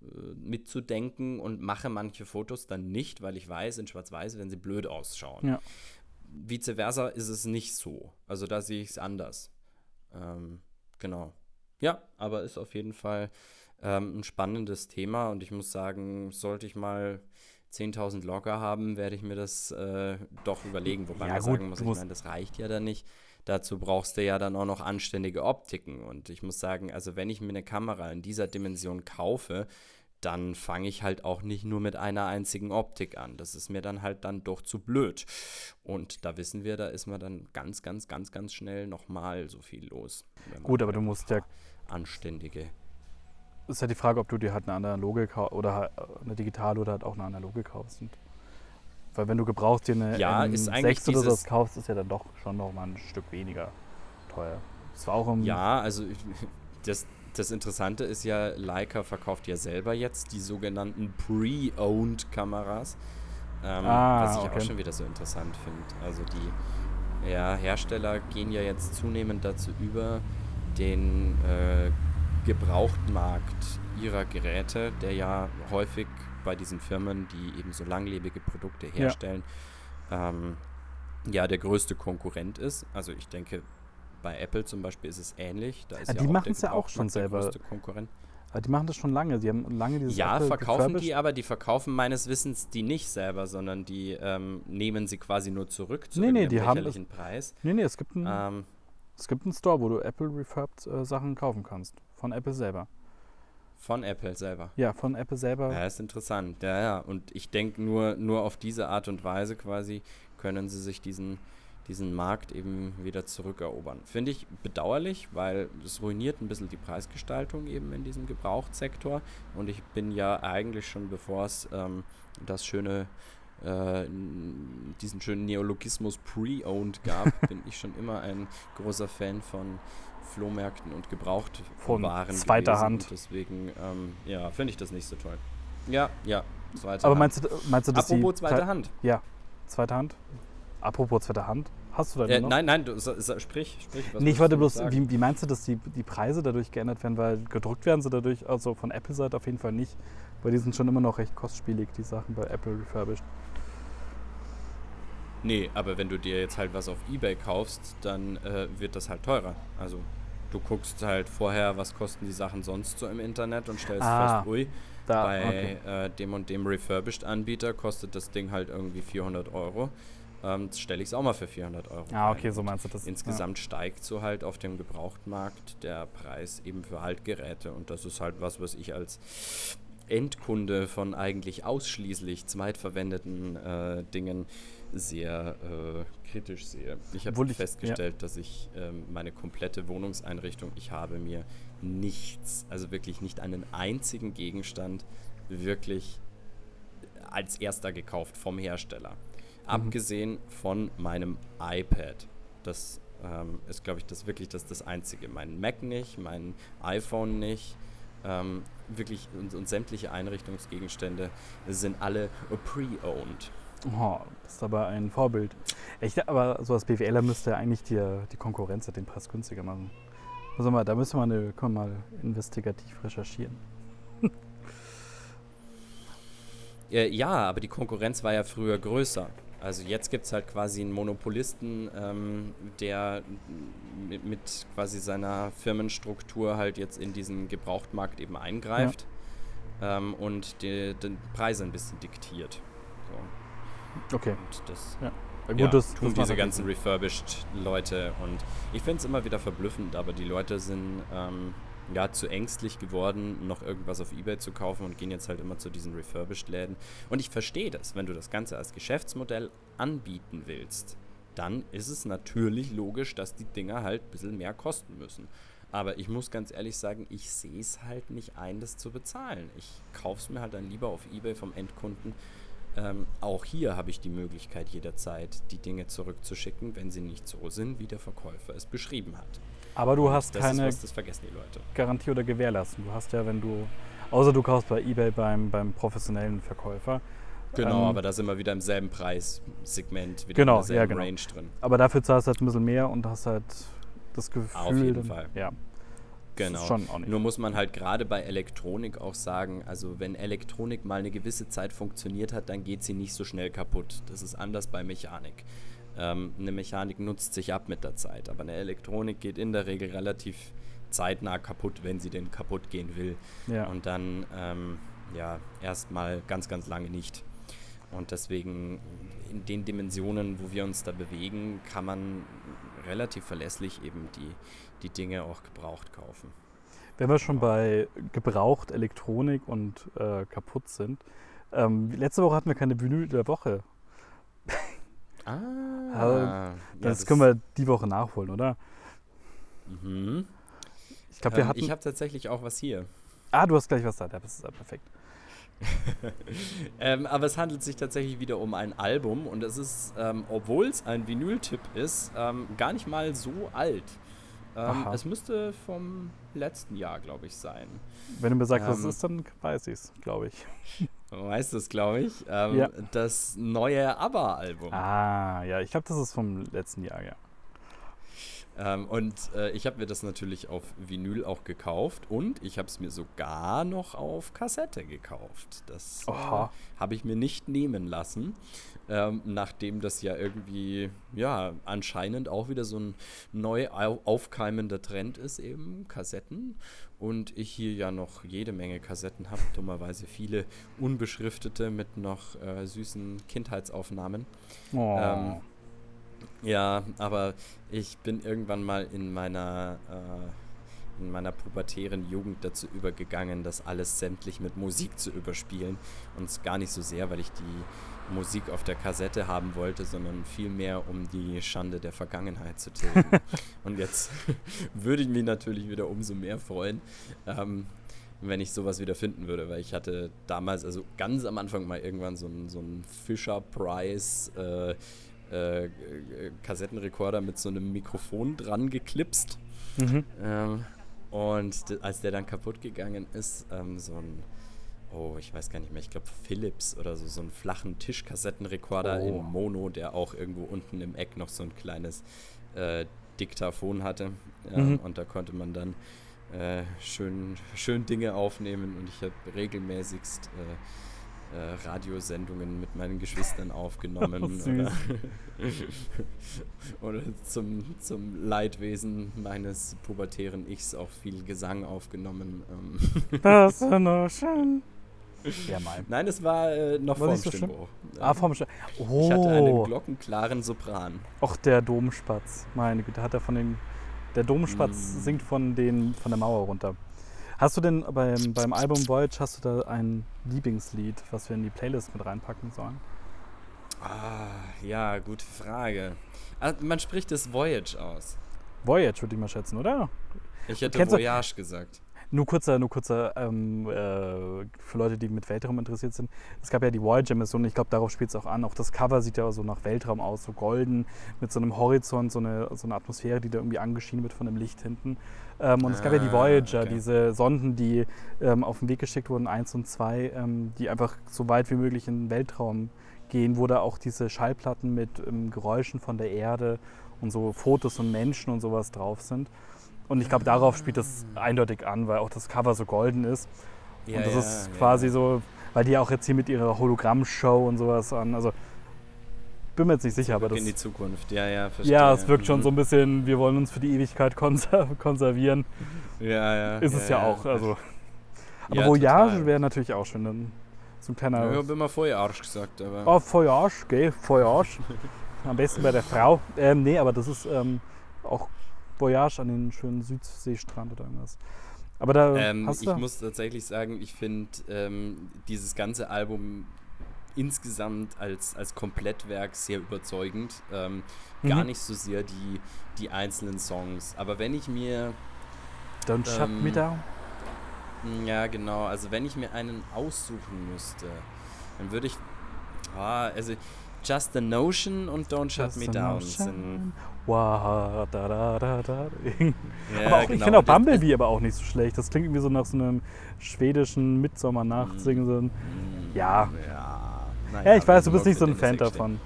äh, mitzudenken und mache manche Fotos dann nicht, weil ich weiß, in Schwarz-Weiß werden sie blöd ausschauen. Ja. Vice versa ist es nicht so. Also da sehe ich es anders. Ähm, genau. Ja, aber ist auf jeden Fall ähm, ein spannendes Thema und ich muss sagen, sollte ich mal 10.000 Logger haben, werde ich mir das äh, doch überlegen. Wobei ja, man gut, sagen muss, ich meine, das reicht ja dann nicht. Dazu brauchst du ja dann auch noch anständige Optiken. Und ich muss sagen, also wenn ich mir eine Kamera in dieser Dimension kaufe, dann fange ich halt auch nicht nur mit einer einzigen Optik an. Das ist mir dann halt dann doch zu blöd. Und da wissen wir, da ist man dann ganz, ganz, ganz, ganz schnell nochmal so viel los. Gut, aber du musst ja anständige. Ist ja die Frage, ob du dir halt eine analoge oder eine digitale oder halt auch eine analoge kaufst. Und weil wenn du gebrauchst dir eine ja, M6 oder so kaufst, ist ja dann doch schon noch mal ein Stück weniger teuer. Das war auch im Ja, also das, das Interessante ist ja, Leica verkauft ja selber jetzt die sogenannten Pre-Owned Kameras. Ähm, ah, was ich okay. auch schon wieder so interessant finde. Also die ja, Hersteller gehen ja jetzt zunehmend dazu über, den äh, Gebrauchtmarkt ihrer Geräte, der ja häufig bei diesen Firmen, die eben so langlebige Produkte herstellen, ja, ähm, ja der größte Konkurrent ist. Also ich denke, bei Apple zum Beispiel ist es ähnlich. Da ist ja, ja die machen es ja auch schon selber. Konkurrent. Aber die machen das schon lange. Die haben lange dieses Ja, Apple verkaufen die, aber die verkaufen meines Wissens die nicht selber, sondern die ähm, nehmen sie quasi nur zurück zu nee, nee, die haben Preis. Nee, nee, es gibt ein, ähm, es gibt einen Store, wo du Apple Refurbed äh, Sachen kaufen kannst. von Apple selber. Von Apple selber. Ja, von Apple selber. Ja, ist interessant. Ja, ja. Und ich denke, nur, nur auf diese Art und Weise quasi können sie sich diesen, diesen Markt eben wieder zurückerobern. Finde ich bedauerlich, weil es ruiniert ein bisschen die Preisgestaltung eben in diesem Gebrauchtsektor. Und ich bin ja eigentlich schon, bevor es ähm, das schöne äh, diesen schönen Neologismus pre-owned gab, bin ich schon immer ein großer Fan von Flohmärkten und gebraucht von Waren zweiter gewesen. Hand. Deswegen, ähm, ja, finde ich das nicht so toll. Ja, ja, zweite Aber Hand. meinst du, meinst du, dass Apropos die zweite Hand. Ja, zweite Hand. Apropos zweite Hand. Hast du da äh, noch? Nein, nein, du, so, so, sprich, sprich. Was nee, ich wollte bloß, wie, wie, meinst du, dass die, die Preise dadurch geändert werden? Weil gedruckt werden sie dadurch, also von Apple-Seite auf jeden Fall nicht. Weil die sind schon immer noch recht kostspielig, die Sachen bei Apple refurbished. Nee, aber wenn du dir jetzt halt was auf Ebay kaufst, dann äh, wird das halt teurer. Also du guckst halt vorher, was kosten die Sachen sonst so im Internet und stellst ah, fest, ui, da, bei okay. äh, dem und dem Refurbished-Anbieter kostet das Ding halt irgendwie 400 Euro. Ähm, stelle ich es auch mal für 400 Euro. Ah, okay, so meinst du das. Insgesamt ja. steigt so halt auf dem Gebrauchtmarkt der Preis eben für Haltgeräte und das ist halt was, was ich als Endkunde von eigentlich ausschließlich zweitverwendeten äh, Dingen sehr äh, kritisch sehe. Ich habe festgestellt, ja. dass ich ähm, meine komplette Wohnungseinrichtung, ich habe mir nichts, also wirklich nicht einen einzigen Gegenstand wirklich als erster gekauft vom Hersteller. Mhm. Abgesehen von meinem iPad. Das ähm, ist, glaube ich, das wirklich das, das Einzige. Mein Mac nicht, mein iPhone nicht. Ähm, wirklich und, und sämtliche Einrichtungsgegenstände sind alle pre-owned. Oh, bist aber ein Vorbild. Echt, aber so als BWLer müsste eigentlich die, die Konkurrenz den Preis günstiger machen. Also mal, da müssen wir, eine, können wir mal investigativ recherchieren. ja, aber die Konkurrenz war ja früher größer. Also jetzt gibt es halt quasi einen Monopolisten, ähm, der mit, quasi seiner Firmenstruktur halt jetzt in diesen Gebrauchtmarkt eben eingreift ja. ähm, und die, den Preise ein bisschen diktiert. So. Okay. Und das ja. Gut, ja, das tun diese ganzen refurbished Leute und ich finde es immer wieder verblüffend, aber die Leute sind ähm, ja, zu ängstlich geworden, noch irgendwas auf Ebay zu kaufen und gehen jetzt halt immer zu diesen Refurbished-Läden. Und ich verstehe das, wenn du das Ganze als Geschäftsmodell anbieten willst, dann ist es natürlich logisch, dass die Dinger halt ein bisschen mehr kosten müssen. Aber ich muss ganz ehrlich sagen, ich sehe es halt nicht ein, das zu bezahlen. Ich kaufe es mir halt dann lieber auf Ebay vom Endkunden. Ähm, auch hier habe ich die Möglichkeit jederzeit, die Dinge zurückzuschicken, wenn sie nicht so sind, wie der Verkäufer es beschrieben hat. Aber du hast das keine ist was, das vergessen die Leute. Garantie oder Gewährleistung. Du hast ja, wenn du, außer du kaufst bei eBay beim, beim professionellen Verkäufer. Genau, ähm, aber da sind wir wieder im selben Preissegment, wieder genau, in derselben ja, genau. Range drin. Aber dafür zahlst du halt ein bisschen mehr und hast halt das Gefühl. Auf jeden Fall. Ja. Genau. Nur muss man halt gerade bei Elektronik auch sagen, also wenn Elektronik mal eine gewisse Zeit funktioniert hat, dann geht sie nicht so schnell kaputt. Das ist anders bei Mechanik. Ähm, eine Mechanik nutzt sich ab mit der Zeit, aber eine Elektronik geht in der Regel relativ zeitnah kaputt, wenn sie denn kaputt gehen will. Ja. Und dann ähm, ja erstmal ganz, ganz lange nicht. Und deswegen in den Dimensionen, wo wir uns da bewegen, kann man relativ verlässlich eben die, die Dinge auch gebraucht kaufen. Wenn wir schon bei gebraucht Elektronik und äh, kaputt sind, ähm, letzte Woche hatten wir keine Vinyl der Woche. Ah. Also, das, ja, das, können wir die Woche nachholen, oder? Mhm. Ich glaube, wir ähm, hatten. Ich habe tatsächlich auch was hier. Ah, du hast gleich was da. Ja, das ist ja perfekt. ähm, aber es handelt sich tatsächlich wieder um ein Album und es ist, ähm, obwohl es ein Vinyl-Tipp ist, ähm, gar nicht mal so alt. Ähm, es müsste vom letzten Jahr, glaube ich, sein. Wenn du mir sagst, was es ist, dann weiß ich es, glaube ich. Weißt du es, glaube ich. Ähm, ja. Das neue ABBA-Album. Ah, ja, ich glaube, das ist vom letzten Jahr, ja. Ähm, und äh, ich habe mir das natürlich auf Vinyl auch gekauft und ich habe es mir sogar noch auf Kassette gekauft. Das äh, habe ich mir nicht nehmen lassen, ähm, nachdem das ja irgendwie, ja, anscheinend auch wieder so ein neu aufkeimender Trend ist, eben Kassetten. Und ich hier ja noch jede Menge Kassetten habe, dummerweise viele unbeschriftete mit noch äh, süßen Kindheitsaufnahmen. Oh. Ähm, ja, aber ich bin irgendwann mal in meiner, äh, in meiner pubertären Jugend dazu übergegangen, das alles sämtlich mit Musik zu überspielen. Und gar nicht so sehr, weil ich die Musik auf der Kassette haben wollte, sondern vielmehr, um die Schande der Vergangenheit zu tilgen. und jetzt würde ich mich natürlich wieder umso mehr freuen, ähm, wenn ich sowas wieder finden würde, weil ich hatte damals, also ganz am Anfang mal irgendwann so einen so Fisher Price äh, äh, Kassettenrekorder mit so einem Mikrofon dran geklipst. Mhm. Ähm, und als der dann kaputt gegangen ist, ähm, so ein, oh, ich weiß gar nicht mehr, ich glaube Philips oder so, so einen flachen Tischkassettenrekorder oh. in Mono, der auch irgendwo unten im Eck noch so ein kleines äh, Diktaphon hatte. Ähm, mhm. Und da konnte man dann äh, schön, schön Dinge aufnehmen und ich habe regelmäßigst äh, äh, Radiosendungen mit meinen Geschwistern aufgenommen. Oh, oder, oder zum, zum Leidwesen meines pubertären Ichs auch viel Gesang aufgenommen. Ähm. Das ist nur schön. Ja, mein. Nein, es war äh, noch vorm so Stimmbruch. Ah, vorm Stimmbruch. Oh. Ich hatte einen oh. glockenklaren Sopran. Och, der Domspatz. Meine Güte, hat er von den der Domspatz mm. singt von, den, von der Mauer runter. Hast du denn beim, beim Album Voyage, hast du da ein Lieblingslied, was wir in die Playlist mit reinpacken sollen? Ah, ja, gute Frage. Ah, man spricht das Voyage aus. Voyage würde ich mal schätzen, oder? Ich hätte Kennst Voyage du? gesagt. Nur kurzer, nur kurzer ähm, äh, für Leute, die mit Weltraum interessiert sind. Es gab ja die Voyager-Mission, ich glaube, darauf spielt es auch an. Auch das Cover sieht ja so nach Weltraum aus, so golden, mit so einem Horizont, so eine, so eine Atmosphäre, die da irgendwie angeschienen wird von dem Licht hinten. Ähm, und ah, es gab ja die ah, Voyager, okay. diese Sonden, die ähm, auf den Weg geschickt wurden, eins und zwei, ähm, die einfach so weit wie möglich in den Weltraum gehen, wo da auch diese Schallplatten mit ähm, Geräuschen von der Erde und so Fotos von Menschen und sowas drauf sind. Und ich glaube, darauf spielt das eindeutig an, weil auch das Cover so golden ist. Ja, und das ja, ist quasi ja. so, weil die auch jetzt hier mit ihrer Hologramm-Show und sowas an. Also bin mir jetzt nicht sicher, aber das. In die Zukunft, ja, ja, verstehe. Ja, es wirkt schon so ein bisschen, wir wollen uns für die Ewigkeit konser konservieren. Ja, ja. Ist es ja, auch. Also. Aber Voyage wäre natürlich auch schön. Dann so ein kleiner. Ja, ich habe immer Voyage gesagt, aber. Oh, Voyage, gell? Voyage. Am besten bei der Frau. Ähm, nee, aber das ist ähm, auch Voyage an den schönen Südseestrand oder irgendwas. Aber da ähm, hast du Ich muss tatsächlich sagen, ich finde ähm, dieses ganze Album insgesamt als, als Komplettwerk sehr überzeugend. Ähm, mhm. Gar nicht so sehr die, die einzelnen Songs. Aber wenn ich mir. Don't shut me ähm, down. Ja, genau. Also, wenn ich mir einen aussuchen müsste, dann würde ich. Ah, also, Just the Notion und Don't Shut Me Down sind. Wow, da, da, da, da. Ja, aber auch, genau. Ich finde auch Bumblebee aber auch nicht so schlecht. Das klingt irgendwie so nach so einem schwedischen Mitsommernacht-Singen. So mm, ja. Ja, naja, ja, ich weiß, du bist nicht so ein Fan davon.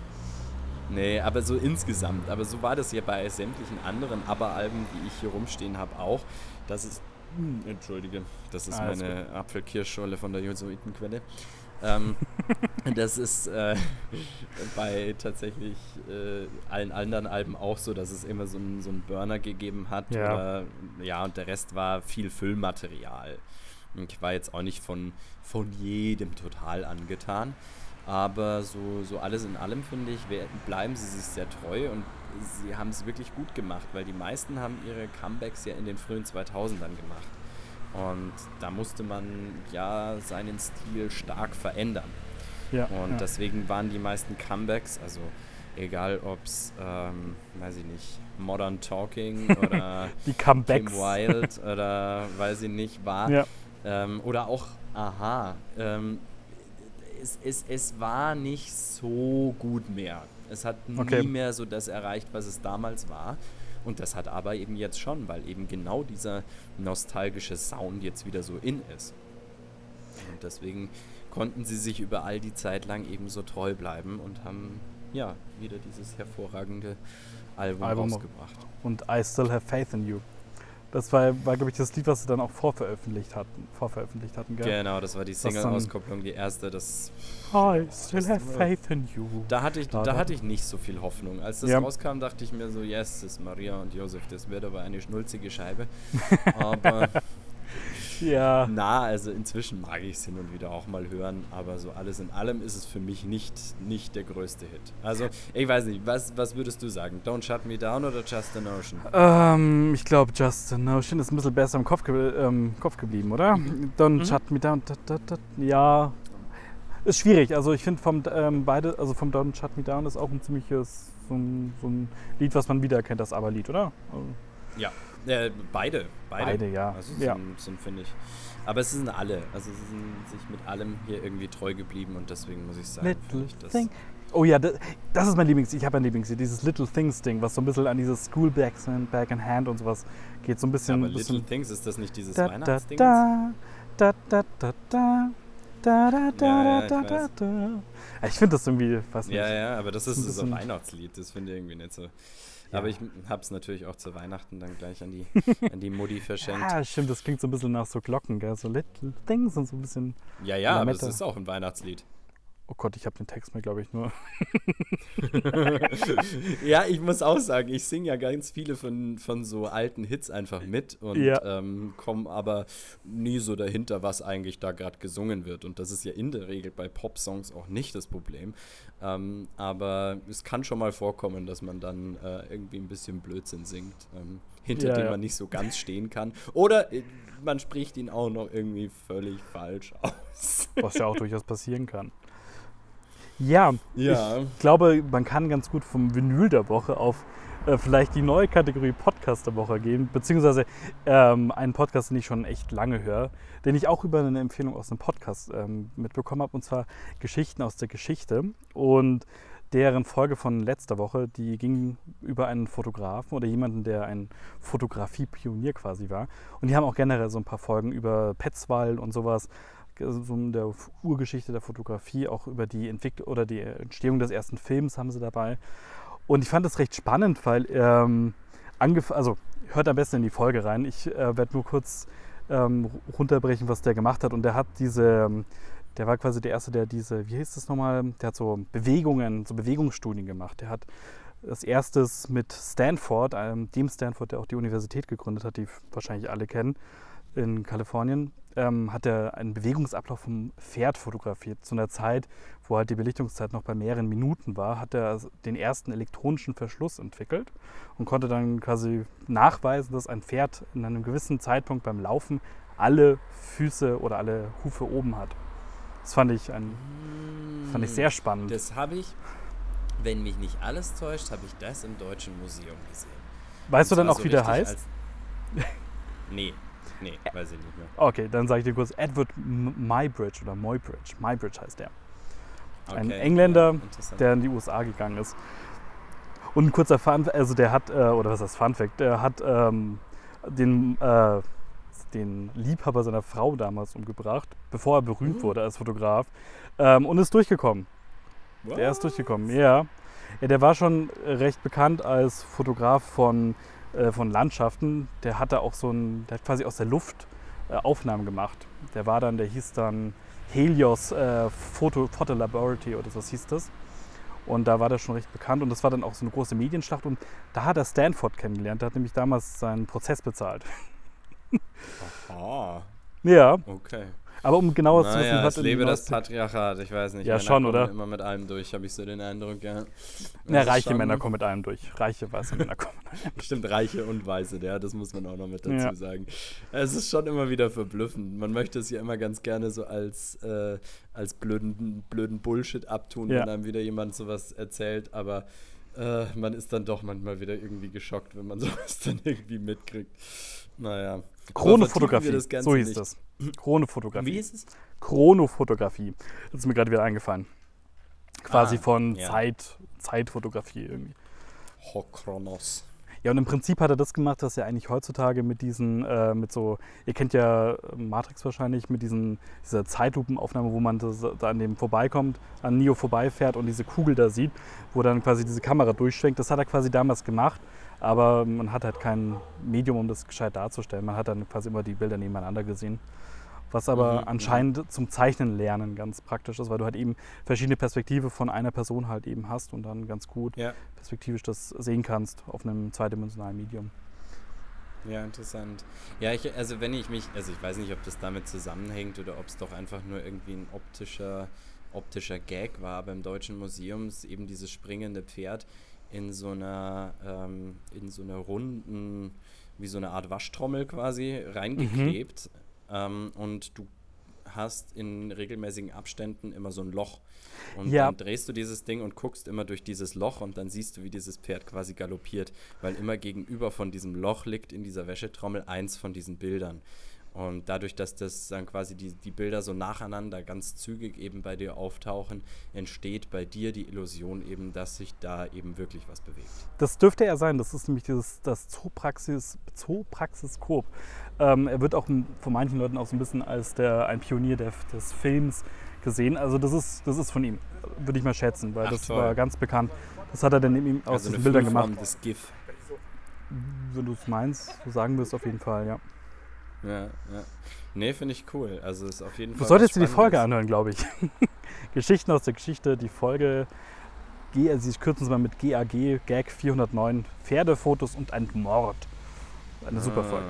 Nee, aber so insgesamt. Aber so war das ja bei sämtlichen anderen ABBA-Alben, die ich hier rumstehen habe, auch. Das ist. Hm, entschuldige, das ist ah, meine Apfelkirschscholle von der Josoitenquelle. Ähm, das ist äh, bei tatsächlich äh, allen anderen Alben auch so, dass es immer so einen so Burner gegeben hat. Ja. Oder, ja, und der Rest war viel Füllmaterial. Ich war jetzt auch nicht von, von jedem total angetan. Aber so, so alles in allem, finde ich, bleiben sie sich sehr treu und sie haben es wirklich gut gemacht, weil die meisten haben ihre Comebacks ja in den frühen 2000ern gemacht. Und da musste man ja seinen Stil stark verändern. Ja, und ja. deswegen waren die meisten Comebacks, also egal ob es, ähm, weiß ich nicht, Modern Talking oder die Comebacks. Kim Wild oder weiß ich nicht, war. Ja. Ähm, oder auch Aha. Ähm, es, es, es war nicht so gut mehr. Es hat okay. nie mehr so das erreicht, was es damals war. Und das hat aber eben jetzt schon, weil eben genau dieser nostalgische Sound jetzt wieder so in ist. Und deswegen konnten sie sich über all die Zeit lang eben so treu bleiben und haben ja wieder dieses hervorragende Album, Album rausgebracht. Und I Still Have Faith in You. Das war, war glaube ich, das Lied, was sie dann auch vorveröffentlicht hatten. Vorveröffentlicht hatten gell? Genau, das war die Single-Auskopplung, die erste. Das, I still have faith in you. Da hatte, ich, da, da hatte ich nicht so viel Hoffnung. Als das ja. rauskam, dachte ich mir so, yes, das ist Maria und Josef, das wird aber eine schnulzige Scheibe. aber ja. Na, also inzwischen mag ich es hin und wieder auch mal hören, aber so alles in allem ist es für mich nicht, nicht der größte Hit. Also, ich weiß nicht, was, was würdest du sagen? Don't Shut Me Down oder Just a Notion? Ähm, ich glaube, Just a Notion ist ein bisschen besser im Kopf, ge ähm, Kopf geblieben, oder? Mhm. Don't mhm. Shut Me Down, da, da, da, ja, ist schwierig. Also ich finde vom ähm, beide, also vom Don't Shut Me Down ist auch ein ziemliches so ein, so ein Lied, was man wiedererkennt, das Aber-Lied, oder? Also ja, äh, beide, beide. Beide, ja. Also sind, ja. sind finde ich. Aber es sind alle. Also sie sind sich mit allem hier irgendwie treu geblieben und deswegen muss ich sagen, Little ich das. Thing. Oh ja, das, das ist mein Lieblings. Ich habe ein Lieblings. Dieses Little Things Ding, was so ein bisschen an dieses School Back in, Back in Hand und sowas geht. So ein bisschen. aber bisschen Little Things ist das nicht dieses da, Weihnachtsding? Da, da, da, da, da. Da, da, da, ja, ja, da, da, Ich finde das irgendwie, weiß nicht. Ja, ja, aber das ist, ist so ein Weihnachtslied, das finde ich irgendwie nicht so. Ja. Aber ich habe es natürlich auch zu Weihnachten dann gleich an die, an die Mutti verschenkt. Ja, stimmt, das klingt so ein bisschen nach so Glocken, gell? so Little Things und so ein bisschen. Ja, ja, aber es ist auch ein Weihnachtslied. Oh Gott, ich habe den Text mir, glaube ich, nur. ja, ich muss auch sagen, ich singe ja ganz viele von, von so alten Hits einfach mit und ja. ähm, komme aber nie so dahinter, was eigentlich da gerade gesungen wird. Und das ist ja in der Regel bei Pop-Songs auch nicht das Problem. Ähm, aber es kann schon mal vorkommen, dass man dann äh, irgendwie ein bisschen Blödsinn singt, ähm, hinter ja, dem ja. man nicht so ganz stehen kann. Oder äh, man spricht ihn auch noch irgendwie völlig falsch aus. Was ja auch durchaus passieren kann. Ja, ja, ich glaube, man kann ganz gut vom Vinyl der Woche auf äh, vielleicht die neue Kategorie Podcast der Woche gehen, beziehungsweise ähm, einen Podcast, den ich schon echt lange höre, den ich auch über eine Empfehlung aus einem Podcast ähm, mitbekommen habe, und zwar Geschichten aus der Geschichte. Und deren Folge von letzter Woche, die ging über einen Fotografen oder jemanden, der ein Fotografie-Pionier quasi war. Und die haben auch generell so ein paar Folgen über Petzwall und sowas so der Urgeschichte der Fotografie, auch über die Entwicklung oder die Entstehung des ersten Films haben sie dabei. Und ich fand das recht spannend, weil ähm, also hört am besten in die Folge rein. Ich äh, werde nur kurz ähm, runterbrechen, was der gemacht hat. Und der hat diese, der war quasi der Erste, der diese, wie hieß das nochmal, der hat so Bewegungen, so Bewegungsstudien gemacht. Der hat das erstes mit Stanford, ähm, dem Stanford, der auch die Universität gegründet hat, die wahrscheinlich alle kennen, in Kalifornien, ähm, hat er einen Bewegungsablauf vom Pferd fotografiert. Zu einer Zeit, wo halt die Belichtungszeit noch bei mehreren Minuten war, hat er den ersten elektronischen Verschluss entwickelt und konnte dann quasi nachweisen, dass ein Pferd in einem gewissen Zeitpunkt beim Laufen alle Füße oder alle Hufe oben hat. Das fand ich, ein, fand ich sehr spannend. Das habe ich, wenn mich nicht alles täuscht, habe ich das im Deutschen Museum gesehen. Weißt und du dann auch, wie der heißt? nee, Nee, weiß ich nicht mehr. Okay, dann sage ich dir kurz Edward Mybridge oder Moybridge. Mybridge heißt der. Okay, ein Engländer, ja, der in die USA gegangen ist. Und ein kurzer Fun, also der hat, äh, oder was heißt Fun Fact, der hat ähm, den, äh, den Liebhaber seiner Frau damals umgebracht, bevor er berühmt mhm. wurde als Fotograf ähm, und ist durchgekommen. What? Der ist durchgekommen, ja. ja. Der war schon recht bekannt als Fotograf von äh, von Landschaften, der hatte auch so ein, der hat quasi aus der Luft äh, Aufnahmen gemacht. Der war dann, der hieß dann Helios äh, Photo, Photo Laboratory oder so hieß das. Und da war der schon recht bekannt und das war dann auch so eine große Medienschlacht und da hat er Stanford kennengelernt. Der hat nämlich damals seinen Prozess bezahlt. Aha. Ja. Okay. Aber um genauer naja, zu wissen, was. Ich lebe das Patriarchat, ich weiß nicht. Ja, Männer schon, oder? immer mit allem durch, habe ich so den Eindruck, ja. Ja, reiche schon... Männer kommen mit allem durch. Reiche, weiße Männer kommen mit allem durch. Stimmt, reiche und weiße, ja, das muss man auch noch mit dazu ja. sagen. Es ist schon immer wieder verblüffend. Man möchte es ja immer ganz gerne so als, äh, als blöden, blöden Bullshit abtun, ja. wenn einem wieder jemand sowas erzählt, aber. Äh, man ist dann doch manchmal wieder irgendwie geschockt, wenn man sowas dann irgendwie mitkriegt. Naja. Chronofotografie, so hieß nicht. das. Chronofotografie. Wie ist es? Chronofotografie. Das ist mir gerade wieder eingefallen. Quasi ah, von ja. Zeit, Zeitfotografie irgendwie. Hochronos. Ja, und im Prinzip hat er das gemacht, was er eigentlich heutzutage mit diesen, äh, mit so, ihr kennt ja Matrix wahrscheinlich, mit diesen, dieser Zeitlupenaufnahme, wo man das, da an dem vorbeikommt, an Neo vorbeifährt und diese Kugel da sieht, wo dann quasi diese Kamera durchschwenkt. Das hat er quasi damals gemacht aber man hat halt kein Medium, um das gescheit darzustellen. Man hat dann quasi immer die Bilder nebeneinander gesehen. Was aber mhm, anscheinend ja. zum Zeichnen lernen ganz praktisch ist, weil du halt eben verschiedene Perspektive von einer Person halt eben hast und dann ganz gut ja. perspektivisch das sehen kannst auf einem zweidimensionalen Medium. Ja, interessant. Ja, ich, also wenn ich mich, also ich weiß nicht, ob das damit zusammenhängt oder ob es doch einfach nur irgendwie ein optischer, optischer Gag war beim Deutschen Museum, ist eben dieses springende Pferd in so einer, ähm, in so einer runden, wie so eine Art Waschtrommel quasi reingeklebt. Mhm. Ähm, und du hast in regelmäßigen Abständen immer so ein Loch. Und ja. dann drehst du dieses Ding und guckst immer durch dieses Loch und dann siehst du, wie dieses Pferd quasi galoppiert, weil immer gegenüber von diesem Loch liegt in dieser Wäschetrommel eins von diesen Bildern. Und dadurch, dass das dann quasi die, die Bilder so nacheinander ganz zügig eben bei dir auftauchen, entsteht bei dir die Illusion eben, dass sich da eben wirklich was bewegt. Das dürfte er sein. Das ist nämlich dieses, das Zoopraxis, Zoopraxiskop. Ähm, er wird auch von manchen Leuten auch so ein bisschen als der, ein Pionier der, des Films gesehen. Also das ist, das ist von ihm, würde ich mal schätzen, weil Ach, das toll. war ganz bekannt. Das hat er dann eben aus also diesen Bildern gemacht. Des GIF. Wenn du es meinst, so sagen wir es auf jeden Fall, ja. Ja, ja. Nee, finde ich cool. Also ist auf jeden Fall. Du solltest dir die Folge anhören, glaube ich. Geschichten aus der Geschichte, die Folge. G, Sie kürzen es mal mit GAG, Gag 409, Pferdefotos und ein Mord. Eine super ah, Folge.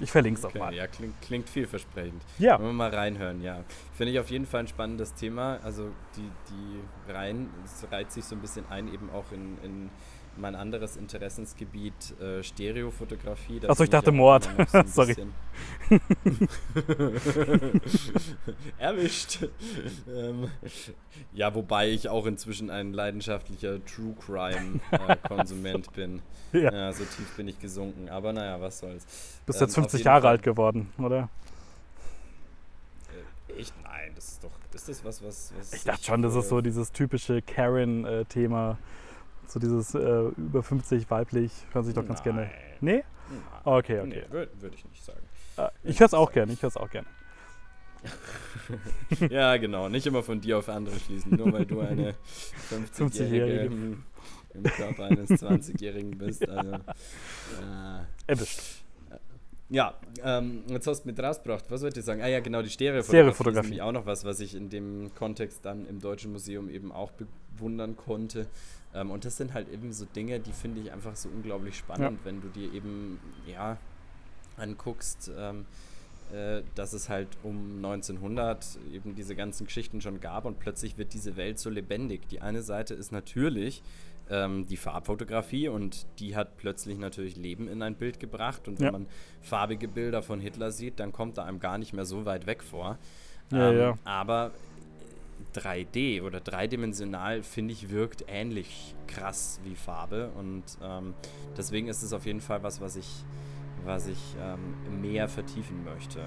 Ich verlinke es okay, auch mal. Ja, klingt, klingt vielversprechend. Ja. Wollen wir mal reinhören, ja. Finde ich auf jeden Fall ein spannendes Thema. Also die, die Reihen, es reiht sich so ein bisschen ein, eben auch in, in mein anderes Interessensgebiet äh, Stereofotografie. Achso, ich dachte Mord. So Sorry. Erwischt. ähm, ja, wobei ich auch inzwischen ein leidenschaftlicher True Crime-Konsument äh, bin. Ja. ja. so tief bin ich gesunken. Aber naja, was soll's. Bist ähm, jetzt 50 Jahre Fall. alt geworden, oder? Äh, echt? Nein, das ist doch. Ist das was, was. was ich dachte schon, das ist so dieses typische Karen-Thema. Äh, so dieses äh, über 50 weiblich, hören sich doch ganz Nein. gerne. Nee? Nein. Okay, okay. Nee, Würde würd ich nicht sagen. Äh, ich höre es auch gerne, ich höre es auch gerne. ja, genau. Nicht immer von dir auf andere schließen, nur weil du eine 50-Jährige 50 im, im Körper eines 20-Jährigen bist. Also, äh, Erwischt. Ja, ähm, jetzt hast du mit rausgebracht. Was wollte ich sagen? Ah ja, genau, die Stereofotografie, Stereofotografie. ist auch noch was, was ich in dem Kontext dann im Deutschen Museum eben auch bewundern konnte. Ähm, und das sind halt eben so Dinge, die finde ich einfach so unglaublich spannend, ja. wenn du dir eben, ja, anguckst, ähm, äh, dass es halt um 1900 eben diese ganzen Geschichten schon gab und plötzlich wird diese Welt so lebendig. Die eine Seite ist natürlich ähm, die Farbfotografie und die hat plötzlich natürlich Leben in ein Bild gebracht und wenn ja. man farbige Bilder von Hitler sieht, dann kommt er einem gar nicht mehr so weit weg vor. Ja, ähm. Aber 3D oder dreidimensional, finde ich, wirkt ähnlich krass wie Farbe. Und ähm, deswegen ist es auf jeden Fall was, was ich, was ich ähm, mehr vertiefen möchte,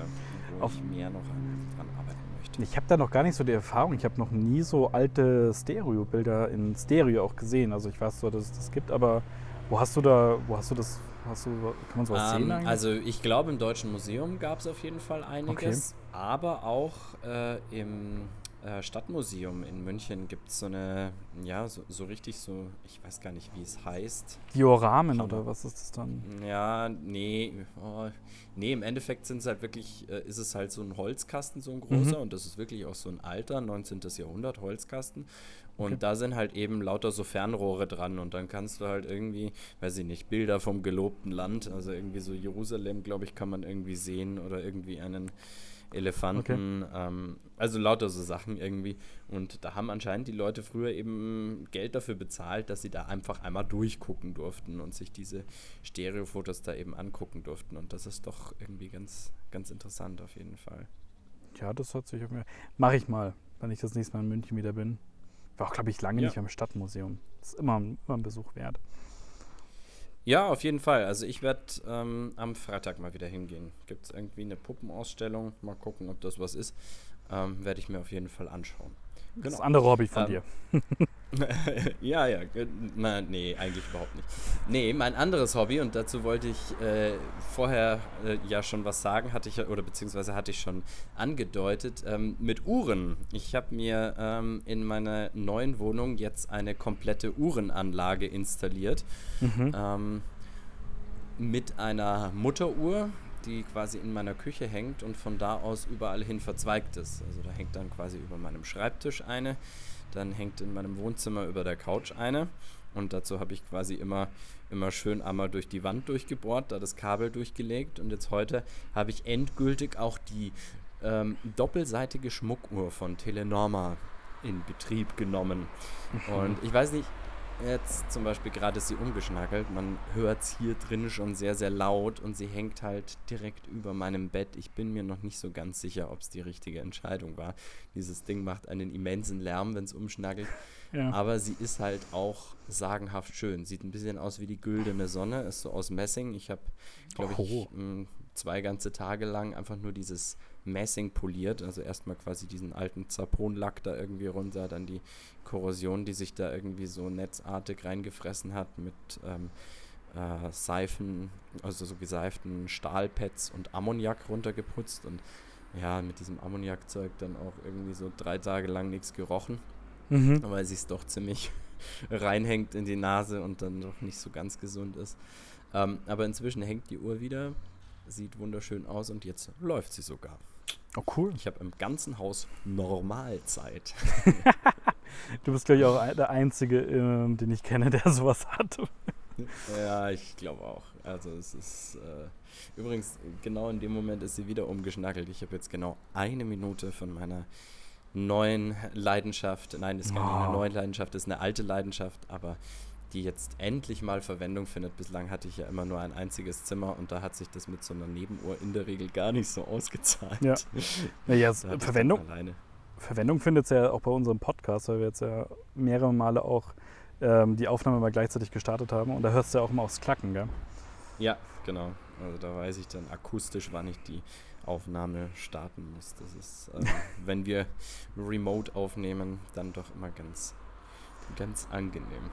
wo auf ich mehr noch dran arbeiten möchte. Ich habe da noch gar nicht so die Erfahrung. Ich habe noch nie so alte Stereo-Bilder in Stereo auch gesehen. Also ich weiß so, dass es das gibt, aber wo hast du da, wo hast du das, hast du, kann man sowas sehen ähm, eigentlich? Also ich glaube im Deutschen Museum gab es auf jeden Fall einiges, okay. aber auch äh, im äh, Stadtmuseum in München gibt es so eine, ja, so, so, richtig so, ich weiß gar nicht, wie es heißt. Dioramen oder was ist das dann? Ja, nee, oh, nee, im Endeffekt sind es halt wirklich, äh, ist es halt so ein Holzkasten, so ein großer, mhm. und das ist wirklich auch so ein alter, 19. Jahrhundert Holzkasten. Und okay. da sind halt eben lauter so Fernrohre dran und dann kannst du halt irgendwie, weiß ich nicht, Bilder vom gelobten Land, also irgendwie so Jerusalem, glaube ich, kann man irgendwie sehen oder irgendwie einen Elefanten, okay. ähm, also lauter so Sachen irgendwie. Und da haben anscheinend die Leute früher eben Geld dafür bezahlt, dass sie da einfach einmal durchgucken durften und sich diese Stereofotos da eben angucken durften. Und das ist doch irgendwie ganz, ganz interessant auf jeden Fall. Ja, das hat sich auf mir. Mache ich mal, wenn ich das nächste Mal in München wieder bin. War auch, glaube ich, lange ja. nicht am Stadtmuseum. Das ist immer, immer ein Besuch wert. Ja, auf jeden Fall. Also ich werde ähm, am Freitag mal wieder hingehen. Gibt es irgendwie eine Puppenausstellung? Mal gucken, ob das was ist. Ähm, werde ich mir auf jeden Fall anschauen. Genau. Das andere Hobby von ähm, dir. ja, ja. Na, nee, eigentlich überhaupt nicht. Nee, mein anderes Hobby, und dazu wollte ich äh, vorher äh, ja schon was sagen, hatte ich, oder beziehungsweise hatte ich schon angedeutet, ähm, mit Uhren. Ich habe mir ähm, in meiner neuen Wohnung jetzt eine komplette Uhrenanlage installiert. Mhm. Ähm, mit einer Mutteruhr, die quasi in meiner Küche hängt und von da aus überall hin verzweigt ist. Also da hängt dann quasi über meinem Schreibtisch eine dann hängt in meinem Wohnzimmer über der Couch eine Und dazu habe ich quasi immer, immer schön einmal durch die Wand durchgebohrt, da das Kabel durchgelegt. Und jetzt heute habe ich endgültig auch die ähm, doppelseitige Schmuckuhr von Telenorma in Betrieb genommen. Und ich weiß nicht, jetzt zum Beispiel gerade ist sie umgeschnackelt. Man hört es hier drin schon sehr, sehr laut und sie hängt halt direkt über meinem Bett. Ich bin mir noch nicht so ganz sicher, ob es die richtige Entscheidung war. Dieses Ding macht einen immensen Lärm, wenn es umschnackelt. Ja. Aber sie ist halt auch sagenhaft schön. Sieht ein bisschen aus wie die güldene Sonne, ist so aus Messing. Ich habe, glaube ich, zwei ganze Tage lang einfach nur dieses Messing poliert. Also erstmal quasi diesen alten Zaponlack da irgendwie runter, dann die Korrosion, die sich da irgendwie so netzartig reingefressen hat mit ähm, äh, Seifen, also so geseiften Stahlpads und Ammoniak runtergeputzt und ja, mit diesem Ammoniakzeug dann auch irgendwie so drei Tage lang nichts gerochen, mhm. weil sie es doch ziemlich reinhängt in die Nase und dann doch nicht so ganz gesund ist. Ähm, aber inzwischen hängt die Uhr wieder, sieht wunderschön aus und jetzt läuft sie sogar. Oh, cool. Ich habe im ganzen Haus Normalzeit. du bist, glaube ich, auch der Einzige, ähm, den ich kenne, der sowas hat. ja, ich glaube auch. Also es ist äh, übrigens genau in dem Moment ist sie wieder umgeschnackelt. Ich habe jetzt genau eine Minute von meiner neuen Leidenschaft. Nein, das ist gar nicht eine neue Leidenschaft, das ist eine alte Leidenschaft, aber die jetzt endlich mal Verwendung findet. Bislang hatte ich ja immer nur ein einziges Zimmer und da hat sich das mit so einer Nebenuhr in der Regel gar nicht so ausgezahlt. Ja, naja, Verwendung, Verwendung findet es ja auch bei unserem Podcast, weil wir jetzt ja mehrere Male auch ähm, die Aufnahme mal gleichzeitig gestartet haben und da hörst du ja auch immer aufs Klacken, gell? Ja, genau. Also da weiß ich dann akustisch, wann ich die Aufnahme starten muss. Das ist, äh, wenn wir remote aufnehmen, dann doch immer ganz, ganz angenehm.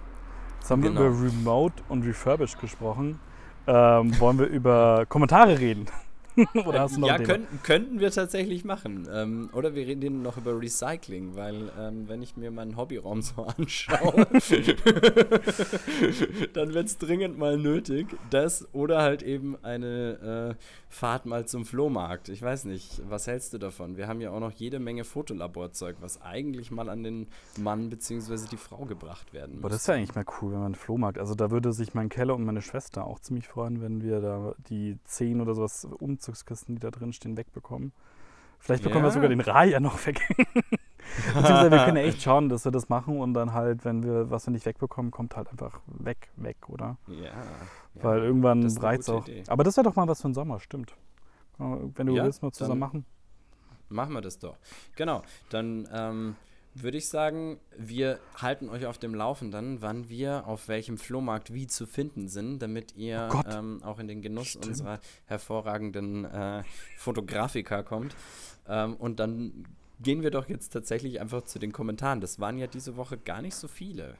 Jetzt haben genau. wir über Remote und Refurbished gesprochen. Ähm, wollen wir über Kommentare reden? Oder hast du noch ja, könnten, könnten wir tatsächlich machen. Ähm, oder wir reden noch über Recycling, weil ähm, wenn ich mir meinen Hobbyraum so anschaue, dann wird es dringend mal nötig, das oder halt eben eine äh, Fahrt mal zum Flohmarkt. Ich weiß nicht, was hältst du davon? Wir haben ja auch noch jede Menge Fotolaborzeug, was eigentlich mal an den Mann bzw. die Frau gebracht werden muss. Aber das ist ja eigentlich mal cool, wenn man einen Flohmarkt, also da würde sich mein Keller und meine Schwester auch ziemlich freuen, wenn wir da die 10 oder sowas Umzugskisten, die da drin stehen, wegbekommen. Vielleicht bekommen ja. wir sogar den Rai ja noch weg. Beziehungsweise wir können ja echt schauen, dass wir das machen und dann halt, wenn wir was wir nicht wegbekommen, kommt halt einfach weg, weg, oder? Ja. Weil irgendwann reicht es auch. Idee. Aber das wäre doch mal was für den Sommer, stimmt. Wenn du ja, willst, mal zusammen machen. Machen wir das doch. Genau. Dann ähm, würde ich sagen, wir halten euch auf dem Laufenden, wann wir auf welchem Flohmarkt wie zu finden sind, damit ihr oh ähm, auch in den Genuss Stimmt. unserer hervorragenden äh, Fotografika kommt. Ähm, und dann gehen wir doch jetzt tatsächlich einfach zu den Kommentaren. Das waren ja diese Woche gar nicht so viele.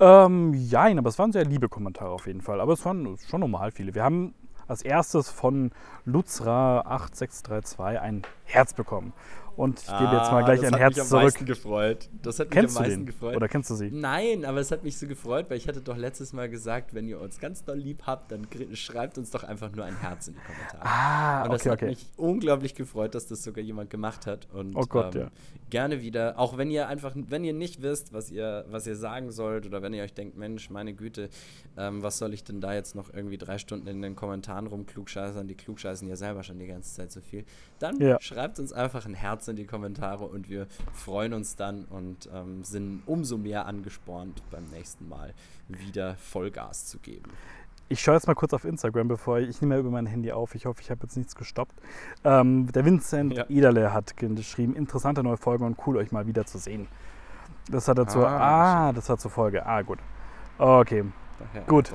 Ähm, jein, aber es waren sehr liebe Kommentare auf jeden Fall. Aber es waren schon normal viele. Wir haben als erstes von Lutzra8632 ein Herz bekommen. Und ich gebe jetzt mal ah, gleich ein Herz zurück. Das hat mich am meisten gefreut. Das hat kennst mich am meisten gefreut. Oder kennst du sie? Nein, aber es hat mich so gefreut, weil ich hatte doch letztes Mal gesagt, wenn ihr uns ganz doll lieb habt, dann schreibt uns doch einfach nur ein Herz in die Kommentare. Ah, Und das okay, hat okay. mich unglaublich gefreut, dass das sogar jemand gemacht hat. Und oh Gott, ähm, ja. gerne wieder, auch wenn ihr einfach, wenn ihr nicht wisst, was ihr, was ihr sagen sollt, oder wenn ihr euch denkt, Mensch, meine Güte, ähm, was soll ich denn da jetzt noch irgendwie drei Stunden in den Kommentaren rumklugscheißern? Die klugscheißen ja selber schon die ganze Zeit so viel. Dann ja. schreibt uns einfach ein Herz in die Kommentare und wir freuen uns dann und ähm, sind umso mehr angespornt, beim nächsten Mal wieder Vollgas zu geben. Ich schaue jetzt mal kurz auf Instagram, bevor ich, ich nehme über mein Handy auf. Ich hoffe, ich habe jetzt nichts gestoppt. Ähm, der Vincent ja. Ederle hat geschrieben, interessante neue Folge und cool, euch mal wieder zu sehen. Das hat er zur, ah, ah das war zur Folge. Ah, gut. Okay, gut.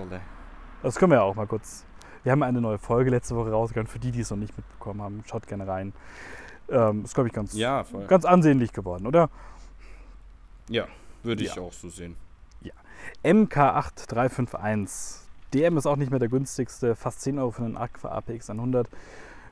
Das können wir ja auch mal kurz. Wir haben eine neue Folge letzte Woche rausgegangen. Für die, die es noch nicht mitbekommen haben, schaut gerne rein. Ähm, ist, glaube ich, ganz, ja, ganz ansehnlich geworden, oder? Ja, würde ich ja. auch so sehen. Ja. MK8351. DM ist auch nicht mehr der günstigste. Fast 10 Euro für einen Aqua APX 100.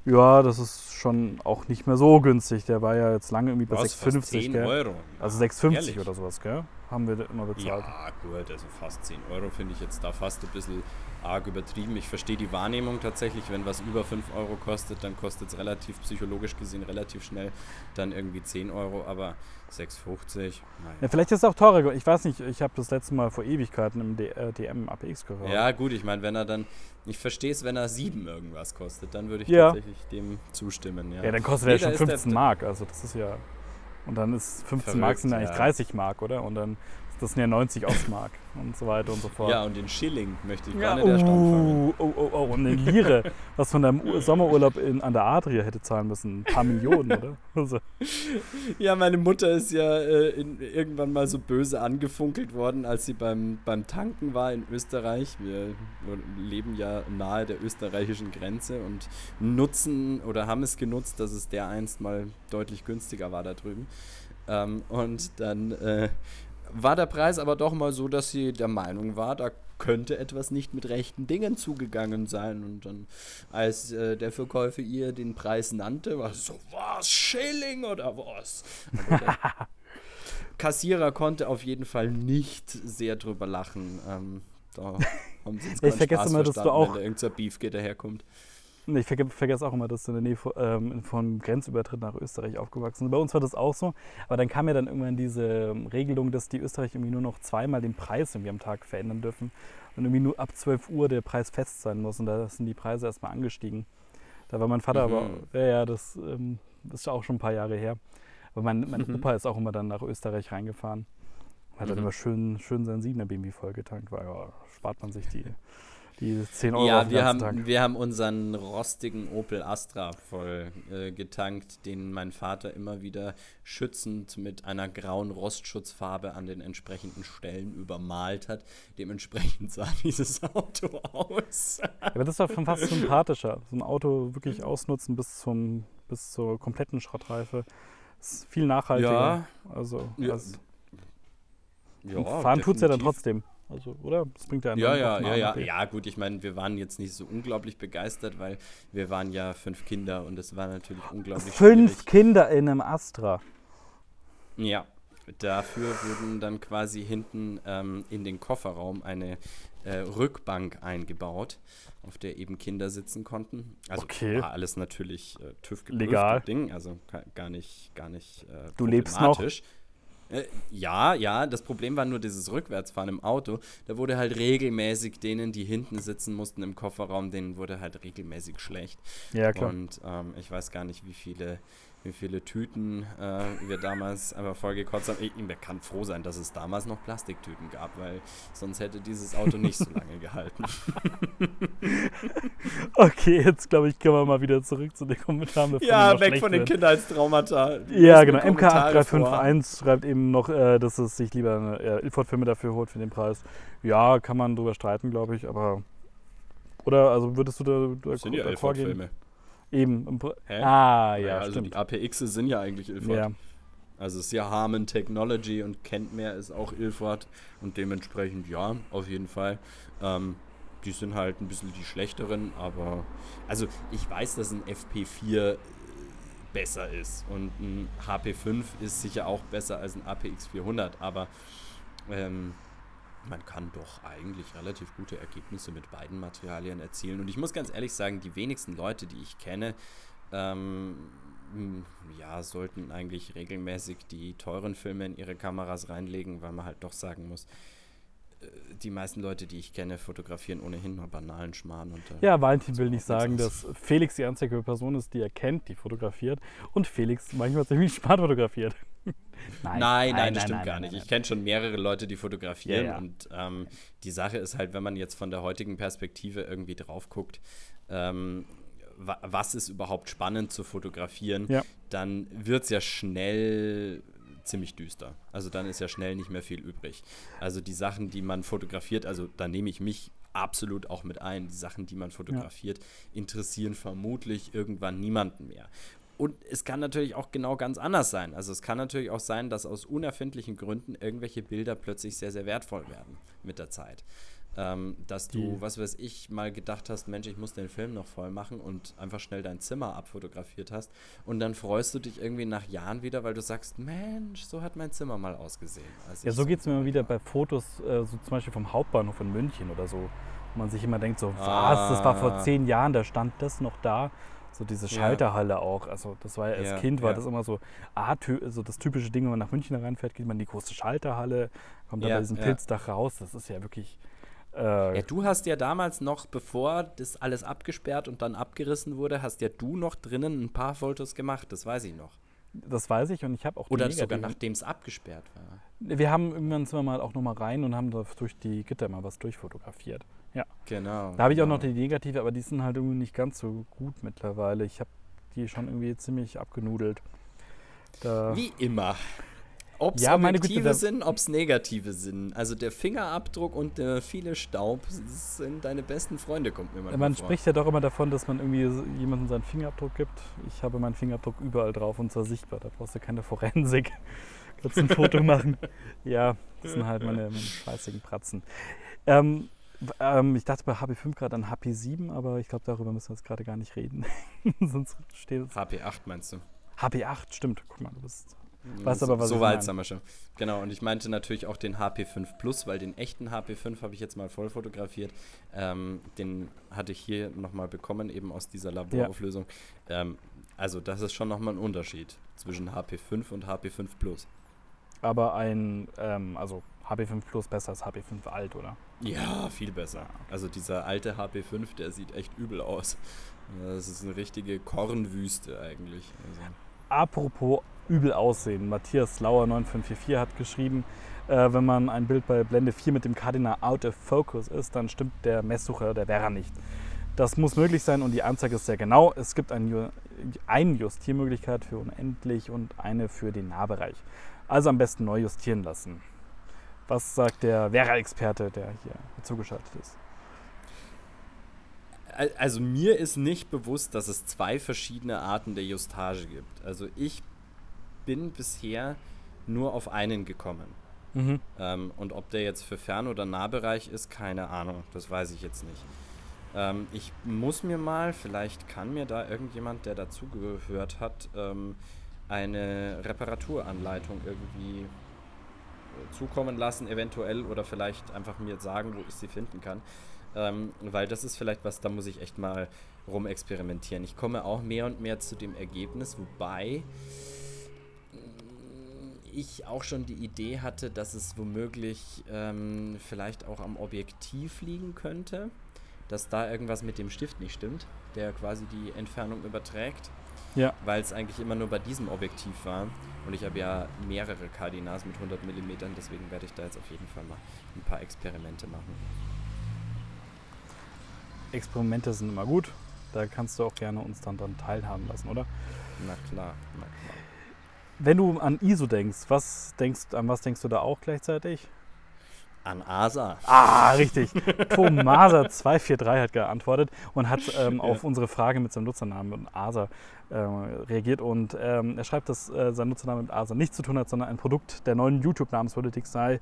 Ja, das ist schon auch nicht mehr so günstig. Der war ja jetzt lange irgendwie bei 6,50. Euro. Also 6,50 oder sowas, gell? haben wir immer bezahlt. Ja, gut, also fast 10 Euro finde ich jetzt da fast ein bisschen arg übertrieben. Ich verstehe die Wahrnehmung tatsächlich, wenn was über 5 Euro kostet, dann kostet es relativ psychologisch gesehen relativ schnell dann irgendwie 10 Euro, aber 6,50. Ja, vielleicht ist es auch teurer. Ich weiß nicht, ich habe das letzte Mal vor Ewigkeiten im D äh, DM APX gehört. Ja, gut, ich meine, wenn er dann, ich verstehe es, wenn er 7 irgendwas kostet, dann würde ich ja. tatsächlich dem zustimmen. Ja, ja dann kostet nee, er schon 15 Mark, also das ist ja. Und dann ist 15 Verrückt, Mark sind eigentlich ja. 30 Mark, oder? Und dann das sind ja 90 Ostmark und so weiter und so fort. Ja, und den Schilling möchte ich ja, gar nicht erst anfangen. Oh, oh, oh, und eine Lire, was von deinem Sommerurlaub in, an der Adria hätte zahlen müssen. Ein paar Millionen, oder? Also. Ja, meine Mutter ist ja äh, in, irgendwann mal so böse angefunkelt worden, als sie beim, beim Tanken war in Österreich. Wir leben ja nahe der österreichischen Grenze und nutzen oder haben es genutzt, dass es der einst mal deutlich günstiger war da drüben. Ähm, und dann äh, war der Preis aber doch mal so, dass sie der Meinung war, da könnte etwas nicht mit rechten Dingen zugegangen sein. Und dann, als äh, der Verkäufer ihr den Preis nannte, war so, was, Schilling oder was? Kassierer konnte auf jeden Fall nicht sehr drüber lachen. Ähm, da haben sie jetzt ich vergesse mal, dass du auch wenn da irgendein Beef daherkommt. Ich vergesse auch immer, dass du in der Nähe von, ähm, von Grenzübertritt nach Österreich aufgewachsen bist. Bei uns war das auch so. Aber dann kam ja dann irgendwann diese ähm, Regelung, dass die Österreich irgendwie nur noch zweimal den Preis irgendwie am Tag verändern dürfen. Und irgendwie nur ab 12 Uhr der Preis fest sein muss. Und da sind die Preise erstmal angestiegen. Da war mein Vater mhm. aber, ja, ja, das, ähm, das ist auch schon ein paar Jahre her. Aber mein, mein mhm. Opa ist auch immer dann nach Österreich reingefahren. Hat mhm. dann immer schön, schön seinen 7er BMW vollgetankt, weil ja, spart man sich die die 10 Euro. Ja, wir haben, Tag. wir haben unseren rostigen Opel Astra voll äh, getankt, den mein Vater immer wieder schützend mit einer grauen Rostschutzfarbe an den entsprechenden Stellen übermalt hat. Dementsprechend sah dieses Auto aus. Aber das ist doch schon fast sympathischer. So ein Auto wirklich ausnutzen bis, zum, bis zur kompletten Schrottreife. Das ist viel nachhaltiger. Ja. Also, ja. ja fahren tut es ja dann trotzdem. Also, oder? Das bringt ja einen Ja, ja, ja, ja. Ja, gut, ich meine, wir waren jetzt nicht so unglaublich begeistert, weil wir waren ja fünf Kinder und es war natürlich unglaublich Fünf schwierig. Kinder in einem Astra. Ja, dafür wurden dann quasi hinten ähm, in den Kofferraum eine äh, Rückbank eingebaut, auf der eben Kinder sitzen konnten. Also okay. war alles natürlich äh, TÜV Legal. Ding, also gar nicht, gar nicht äh, Du lebst noch. Äh, ja, ja, das Problem war nur dieses Rückwärtsfahren im Auto. Da wurde halt regelmäßig denen, die hinten sitzen mussten im Kofferraum, denen wurde halt regelmäßig schlecht. Ja, klar. Und ähm, ich weiß gar nicht, wie viele wie viele Tüten äh, wir damals einfach vollgekotzt haben. Ich, ich kann froh sein, dass es damals noch Plastiktüten gab, weil sonst hätte dieses Auto nicht so lange gehalten. okay, jetzt glaube ich, können wir mal wieder zurück zu den Kommentaren. Ja, weg von den Kindheitstraumata. Ja, genau. MK8351 schreibt eben noch, äh, dass es sich lieber eine äh, Ilford-Filme dafür holt für den Preis. Ja, kann man drüber streiten, glaube ich, aber. Oder, also würdest du da, da das sind ja Ilford-Filme. Eben. Hä? Ah, ja, ja also stimmt. die APX sind ja eigentlich Ilford. Ja. Also es ist ja Harman Technology und Kentmer ist auch Ilford und dementsprechend ja, auf jeden Fall. Ähm, die sind halt ein bisschen die schlechteren, aber also ich weiß, dass ein FP4 äh, besser ist und ein HP5 ist sicher auch besser als ein APX 400, aber ähm, man kann doch eigentlich relativ gute Ergebnisse mit beiden Materialien erzielen. Und ich muss ganz ehrlich sagen, die wenigsten Leute, die ich kenne, ähm, ja, sollten eigentlich regelmäßig die teuren Filme in ihre Kameras reinlegen, weil man halt doch sagen muss, äh, die meisten Leute, die ich kenne, fotografieren ohnehin nur banalen Schmarrn. Und, äh, ja, Valentin will nicht sagen, dass Felix die einzige Person ist, die er kennt, die fotografiert und Felix manchmal ziemlich smart fotografiert. Nein, nein, nein, das stimmt nein, gar nicht. Ich kenne schon mehrere Leute, die fotografieren ja, ja. und ähm, die Sache ist halt, wenn man jetzt von der heutigen Perspektive irgendwie drauf guckt, ähm, wa was ist überhaupt spannend zu fotografieren, ja. dann wird es ja schnell ziemlich düster. Also dann ist ja schnell nicht mehr viel übrig. Also die Sachen, die man fotografiert, also da nehme ich mich absolut auch mit ein. Die Sachen, die man fotografiert, interessieren vermutlich irgendwann niemanden mehr. Und es kann natürlich auch genau ganz anders sein. Also es kann natürlich auch sein, dass aus unerfindlichen Gründen irgendwelche Bilder plötzlich sehr, sehr wertvoll werden mit der Zeit. ähm, dass du, die. was weiß ich, mal gedacht hast, Mensch, ich muss den Film noch voll machen und einfach schnell dein Zimmer abfotografiert hast. Und dann freust du dich irgendwie nach Jahren wieder, weil du sagst, Mensch, so hat mein Zimmer mal ausgesehen. ja, so geht es mir immer wieder bei Fotos, äh, so zum Beispiel vom Hauptbahnhof in München oder so. Wo man sich immer denkt, so, ah. was, das war vor zehn Jahren, da stand das noch da. So diese Schalterhalle ja. auch. Also das war ja als ja, Kind war ja. das immer so, ah, so das typische Ding, wenn man nach München reinfährt, geht man in die große Schalterhalle, kommt dann bei diesem Pilzdach raus. Das ist ja wirklich äh, ja, du hast ja damals noch, bevor das alles abgesperrt und dann abgerissen wurde, hast ja du noch drinnen ein paar Fotos gemacht, das weiß ich noch. Das weiß ich und ich habe auch Oder sogar nachdem es abgesperrt war. Wir haben irgendwann sind wir mal auch nochmal rein und haben da durch die Gitter mal was durchfotografiert. Ja. Genau. Da habe ich genau. auch noch die negative, aber die sind halt irgendwie nicht ganz so gut mittlerweile. Ich habe die schon irgendwie ziemlich abgenudelt. Da Wie immer. Ob es ja, objektive sind, ob es negative sind. Also der Fingerabdruck und der viele Staub sind deine besten Freunde, kommt mir mal Man vor. spricht ja doch immer davon, dass man irgendwie jemandem seinen Fingerabdruck gibt. Ich habe meinen Fingerabdruck überall drauf und zwar sichtbar. Da brauchst du keine Forensik. Kannst ein Foto machen. Ja, das sind halt meine, meine scheißigen Pratzen. Ähm, ähm, ich dachte bei HP5 gerade an HP7, aber ich glaube, darüber müssen wir jetzt gerade gar nicht reden. Sonst steht es. HP8 meinst du? HP8, stimmt. Guck mal, du bist Weißt aber, was so weit sind wir schon. Genau, und ich meinte natürlich auch den HP5 Plus, weil den echten HP5 habe ich jetzt mal voll fotografiert. Ähm, den hatte ich hier nochmal bekommen, eben aus dieser Laborauflösung. Ja. Ähm, also das ist schon nochmal ein Unterschied zwischen HP5 und HP5 Plus. Aber ein, ähm, also HP5 Plus besser als HP5 Alt, oder? Ja, viel besser. Also dieser alte HP5, der sieht echt übel aus. Das ist eine richtige Kornwüste eigentlich. Also. Apropos übel aussehen. Matthias Lauer 9544 hat geschrieben, äh, wenn man ein Bild bei Blende 4 mit dem Kardinal out of focus ist, dann stimmt der Messsucher der Vera nicht. Das muss möglich sein und die Anzeige ist sehr genau. Es gibt ein, eine Justiermöglichkeit für unendlich und eine für den Nahbereich. Also am besten neu justieren lassen. Was sagt der Vera-Experte, der hier zugeschaltet ist? Also mir ist nicht bewusst, dass es zwei verschiedene Arten der Justage gibt. Also ich bin bisher nur auf einen gekommen. Mhm. Ähm, und ob der jetzt für Fern- oder Nahbereich ist, keine Ahnung. Das weiß ich jetzt nicht. Ähm, ich muss mir mal, vielleicht kann mir da irgendjemand, der dazugehört hat, ähm, eine Reparaturanleitung irgendwie zukommen lassen, eventuell, oder vielleicht einfach mir sagen, wo ich sie finden kann. Ähm, weil das ist vielleicht was, da muss ich echt mal rumexperimentieren. Ich komme auch mehr und mehr zu dem Ergebnis, wobei ich auch schon die Idee hatte, dass es womöglich ähm, vielleicht auch am Objektiv liegen könnte, dass da irgendwas mit dem Stift nicht stimmt, der quasi die Entfernung überträgt. Ja. Weil es eigentlich immer nur bei diesem Objektiv war. Und ich habe ja mehrere Kardinals mit 100 mm, deswegen werde ich da jetzt auf jeden Fall mal ein paar Experimente machen. Experimente sind immer gut. Da kannst du auch gerne uns dann dran teilhaben lassen, oder? Na klar, na klar. Wenn du an ISO denkst, was denkst, an was denkst du da auch gleichzeitig? An ASA. Ah, richtig. Tomasa243 hat geantwortet und hat ähm, auf unsere Frage mit seinem Nutzernamen ASA äh, reagiert. Und ähm, er schreibt, dass äh, sein Nutzername mit ASA nichts zu tun hat, sondern ein Produkt der neuen YouTube-Namenspolitik sei.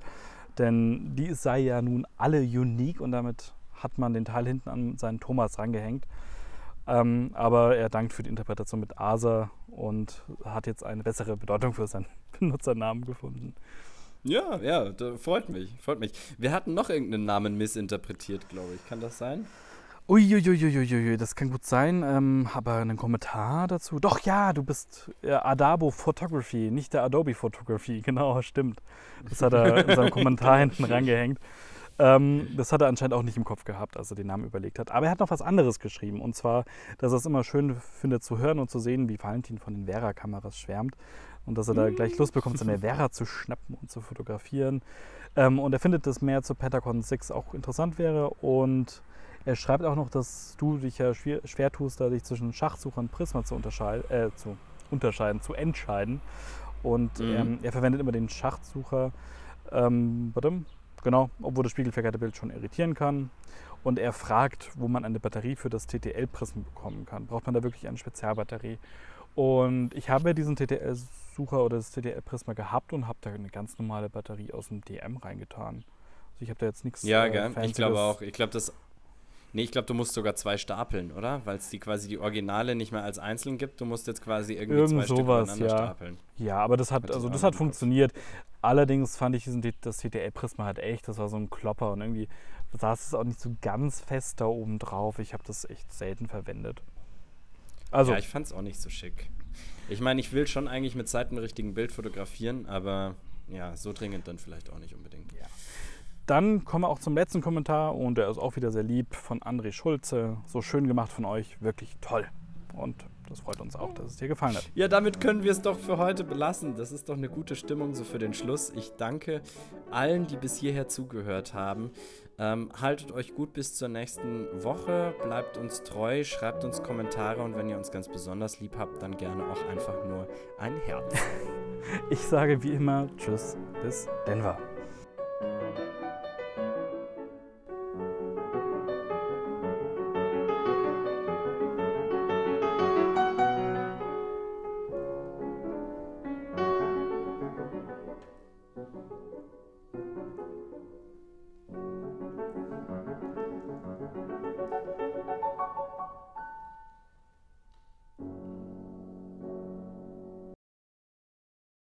Denn die sei ja nun alle unique und damit hat man den Teil hinten an seinen Thomas rangehängt. Ähm, aber er dankt für die Interpretation mit ASA und hat jetzt eine bessere Bedeutung für seinen Benutzernamen gefunden. Ja, ja, freut mich, freut mich. Wir hatten noch irgendeinen Namen missinterpretiert, glaube ich. Kann das sein? Uiuiuiuiui, das kann gut sein. Ähm, aber einen Kommentar dazu? Doch, ja, du bist äh, Adabo Photography, nicht der Adobe Photography. Genau, stimmt. Das hat er in seinem Kommentar hinten rangehängt. Ähm, das hat er anscheinend auch nicht im Kopf gehabt, als er den Namen überlegt hat. Aber er hat noch was anderes geschrieben. Und zwar, dass er es immer schön findet zu hören und zu sehen, wie Valentin von den Vera-Kameras schwärmt. Und dass er da gleich Lust bekommt, seine Vera zu schnappen und zu fotografieren. Ähm, und er findet, dass mehr zu Pentacon 6 auch interessant wäre. Und er schreibt auch noch, dass du dich ja schwer, schwer tust, da dich zwischen Schachsucher und Prisma zu, unterscheid, äh, zu unterscheiden, zu entscheiden. Und mhm. ähm, er verwendet immer den Schachsucher. Ähm, Genau, obwohl das spiegelverkehrte Bild schon irritieren kann. Und er fragt, wo man eine Batterie für das TTL-Prism bekommen kann. Braucht man da wirklich eine Spezialbatterie? Und ich habe diesen TTL-Sucher oder das TTL-Prisma gehabt und habe da eine ganz normale Batterie aus dem DM reingetan. Also ich habe da jetzt nichts. Ja, äh, gell? Ich glaube auch. Ich glaube, das. Nee, ich glaube, du musst sogar zwei stapeln, oder? Weil es die quasi die Originale nicht mehr als einzeln gibt. Du musst jetzt quasi irgendwie Irgend zwei sowas, Stück ja. stapeln. Ja, aber das hat, also das hat funktioniert. Allerdings fand ich diesen, das TTL-Prisma halt echt, das war so ein Klopper und irgendwie saß es auch nicht so ganz fest da oben drauf. Ich habe das echt selten verwendet. Also, ja, ich fand es auch nicht so schick. Ich meine, ich will schon eigentlich mit Zeit ein richtigen Bild fotografieren, aber ja, so dringend dann vielleicht auch nicht unbedingt. Dann kommen wir auch zum letzten Kommentar und der ist auch wieder sehr lieb von André Schulze. So schön gemacht von euch, wirklich toll. Und das freut uns auch, dass es dir gefallen hat. Ja, damit können wir es doch für heute belassen. Das ist doch eine gute Stimmung so für den Schluss. Ich danke allen, die bis hierher zugehört haben. Ähm, haltet euch gut bis zur nächsten Woche, bleibt uns treu, schreibt uns Kommentare und wenn ihr uns ganz besonders lieb habt, dann gerne auch einfach nur ein Herz. ich sage wie immer Tschüss, bis Denver.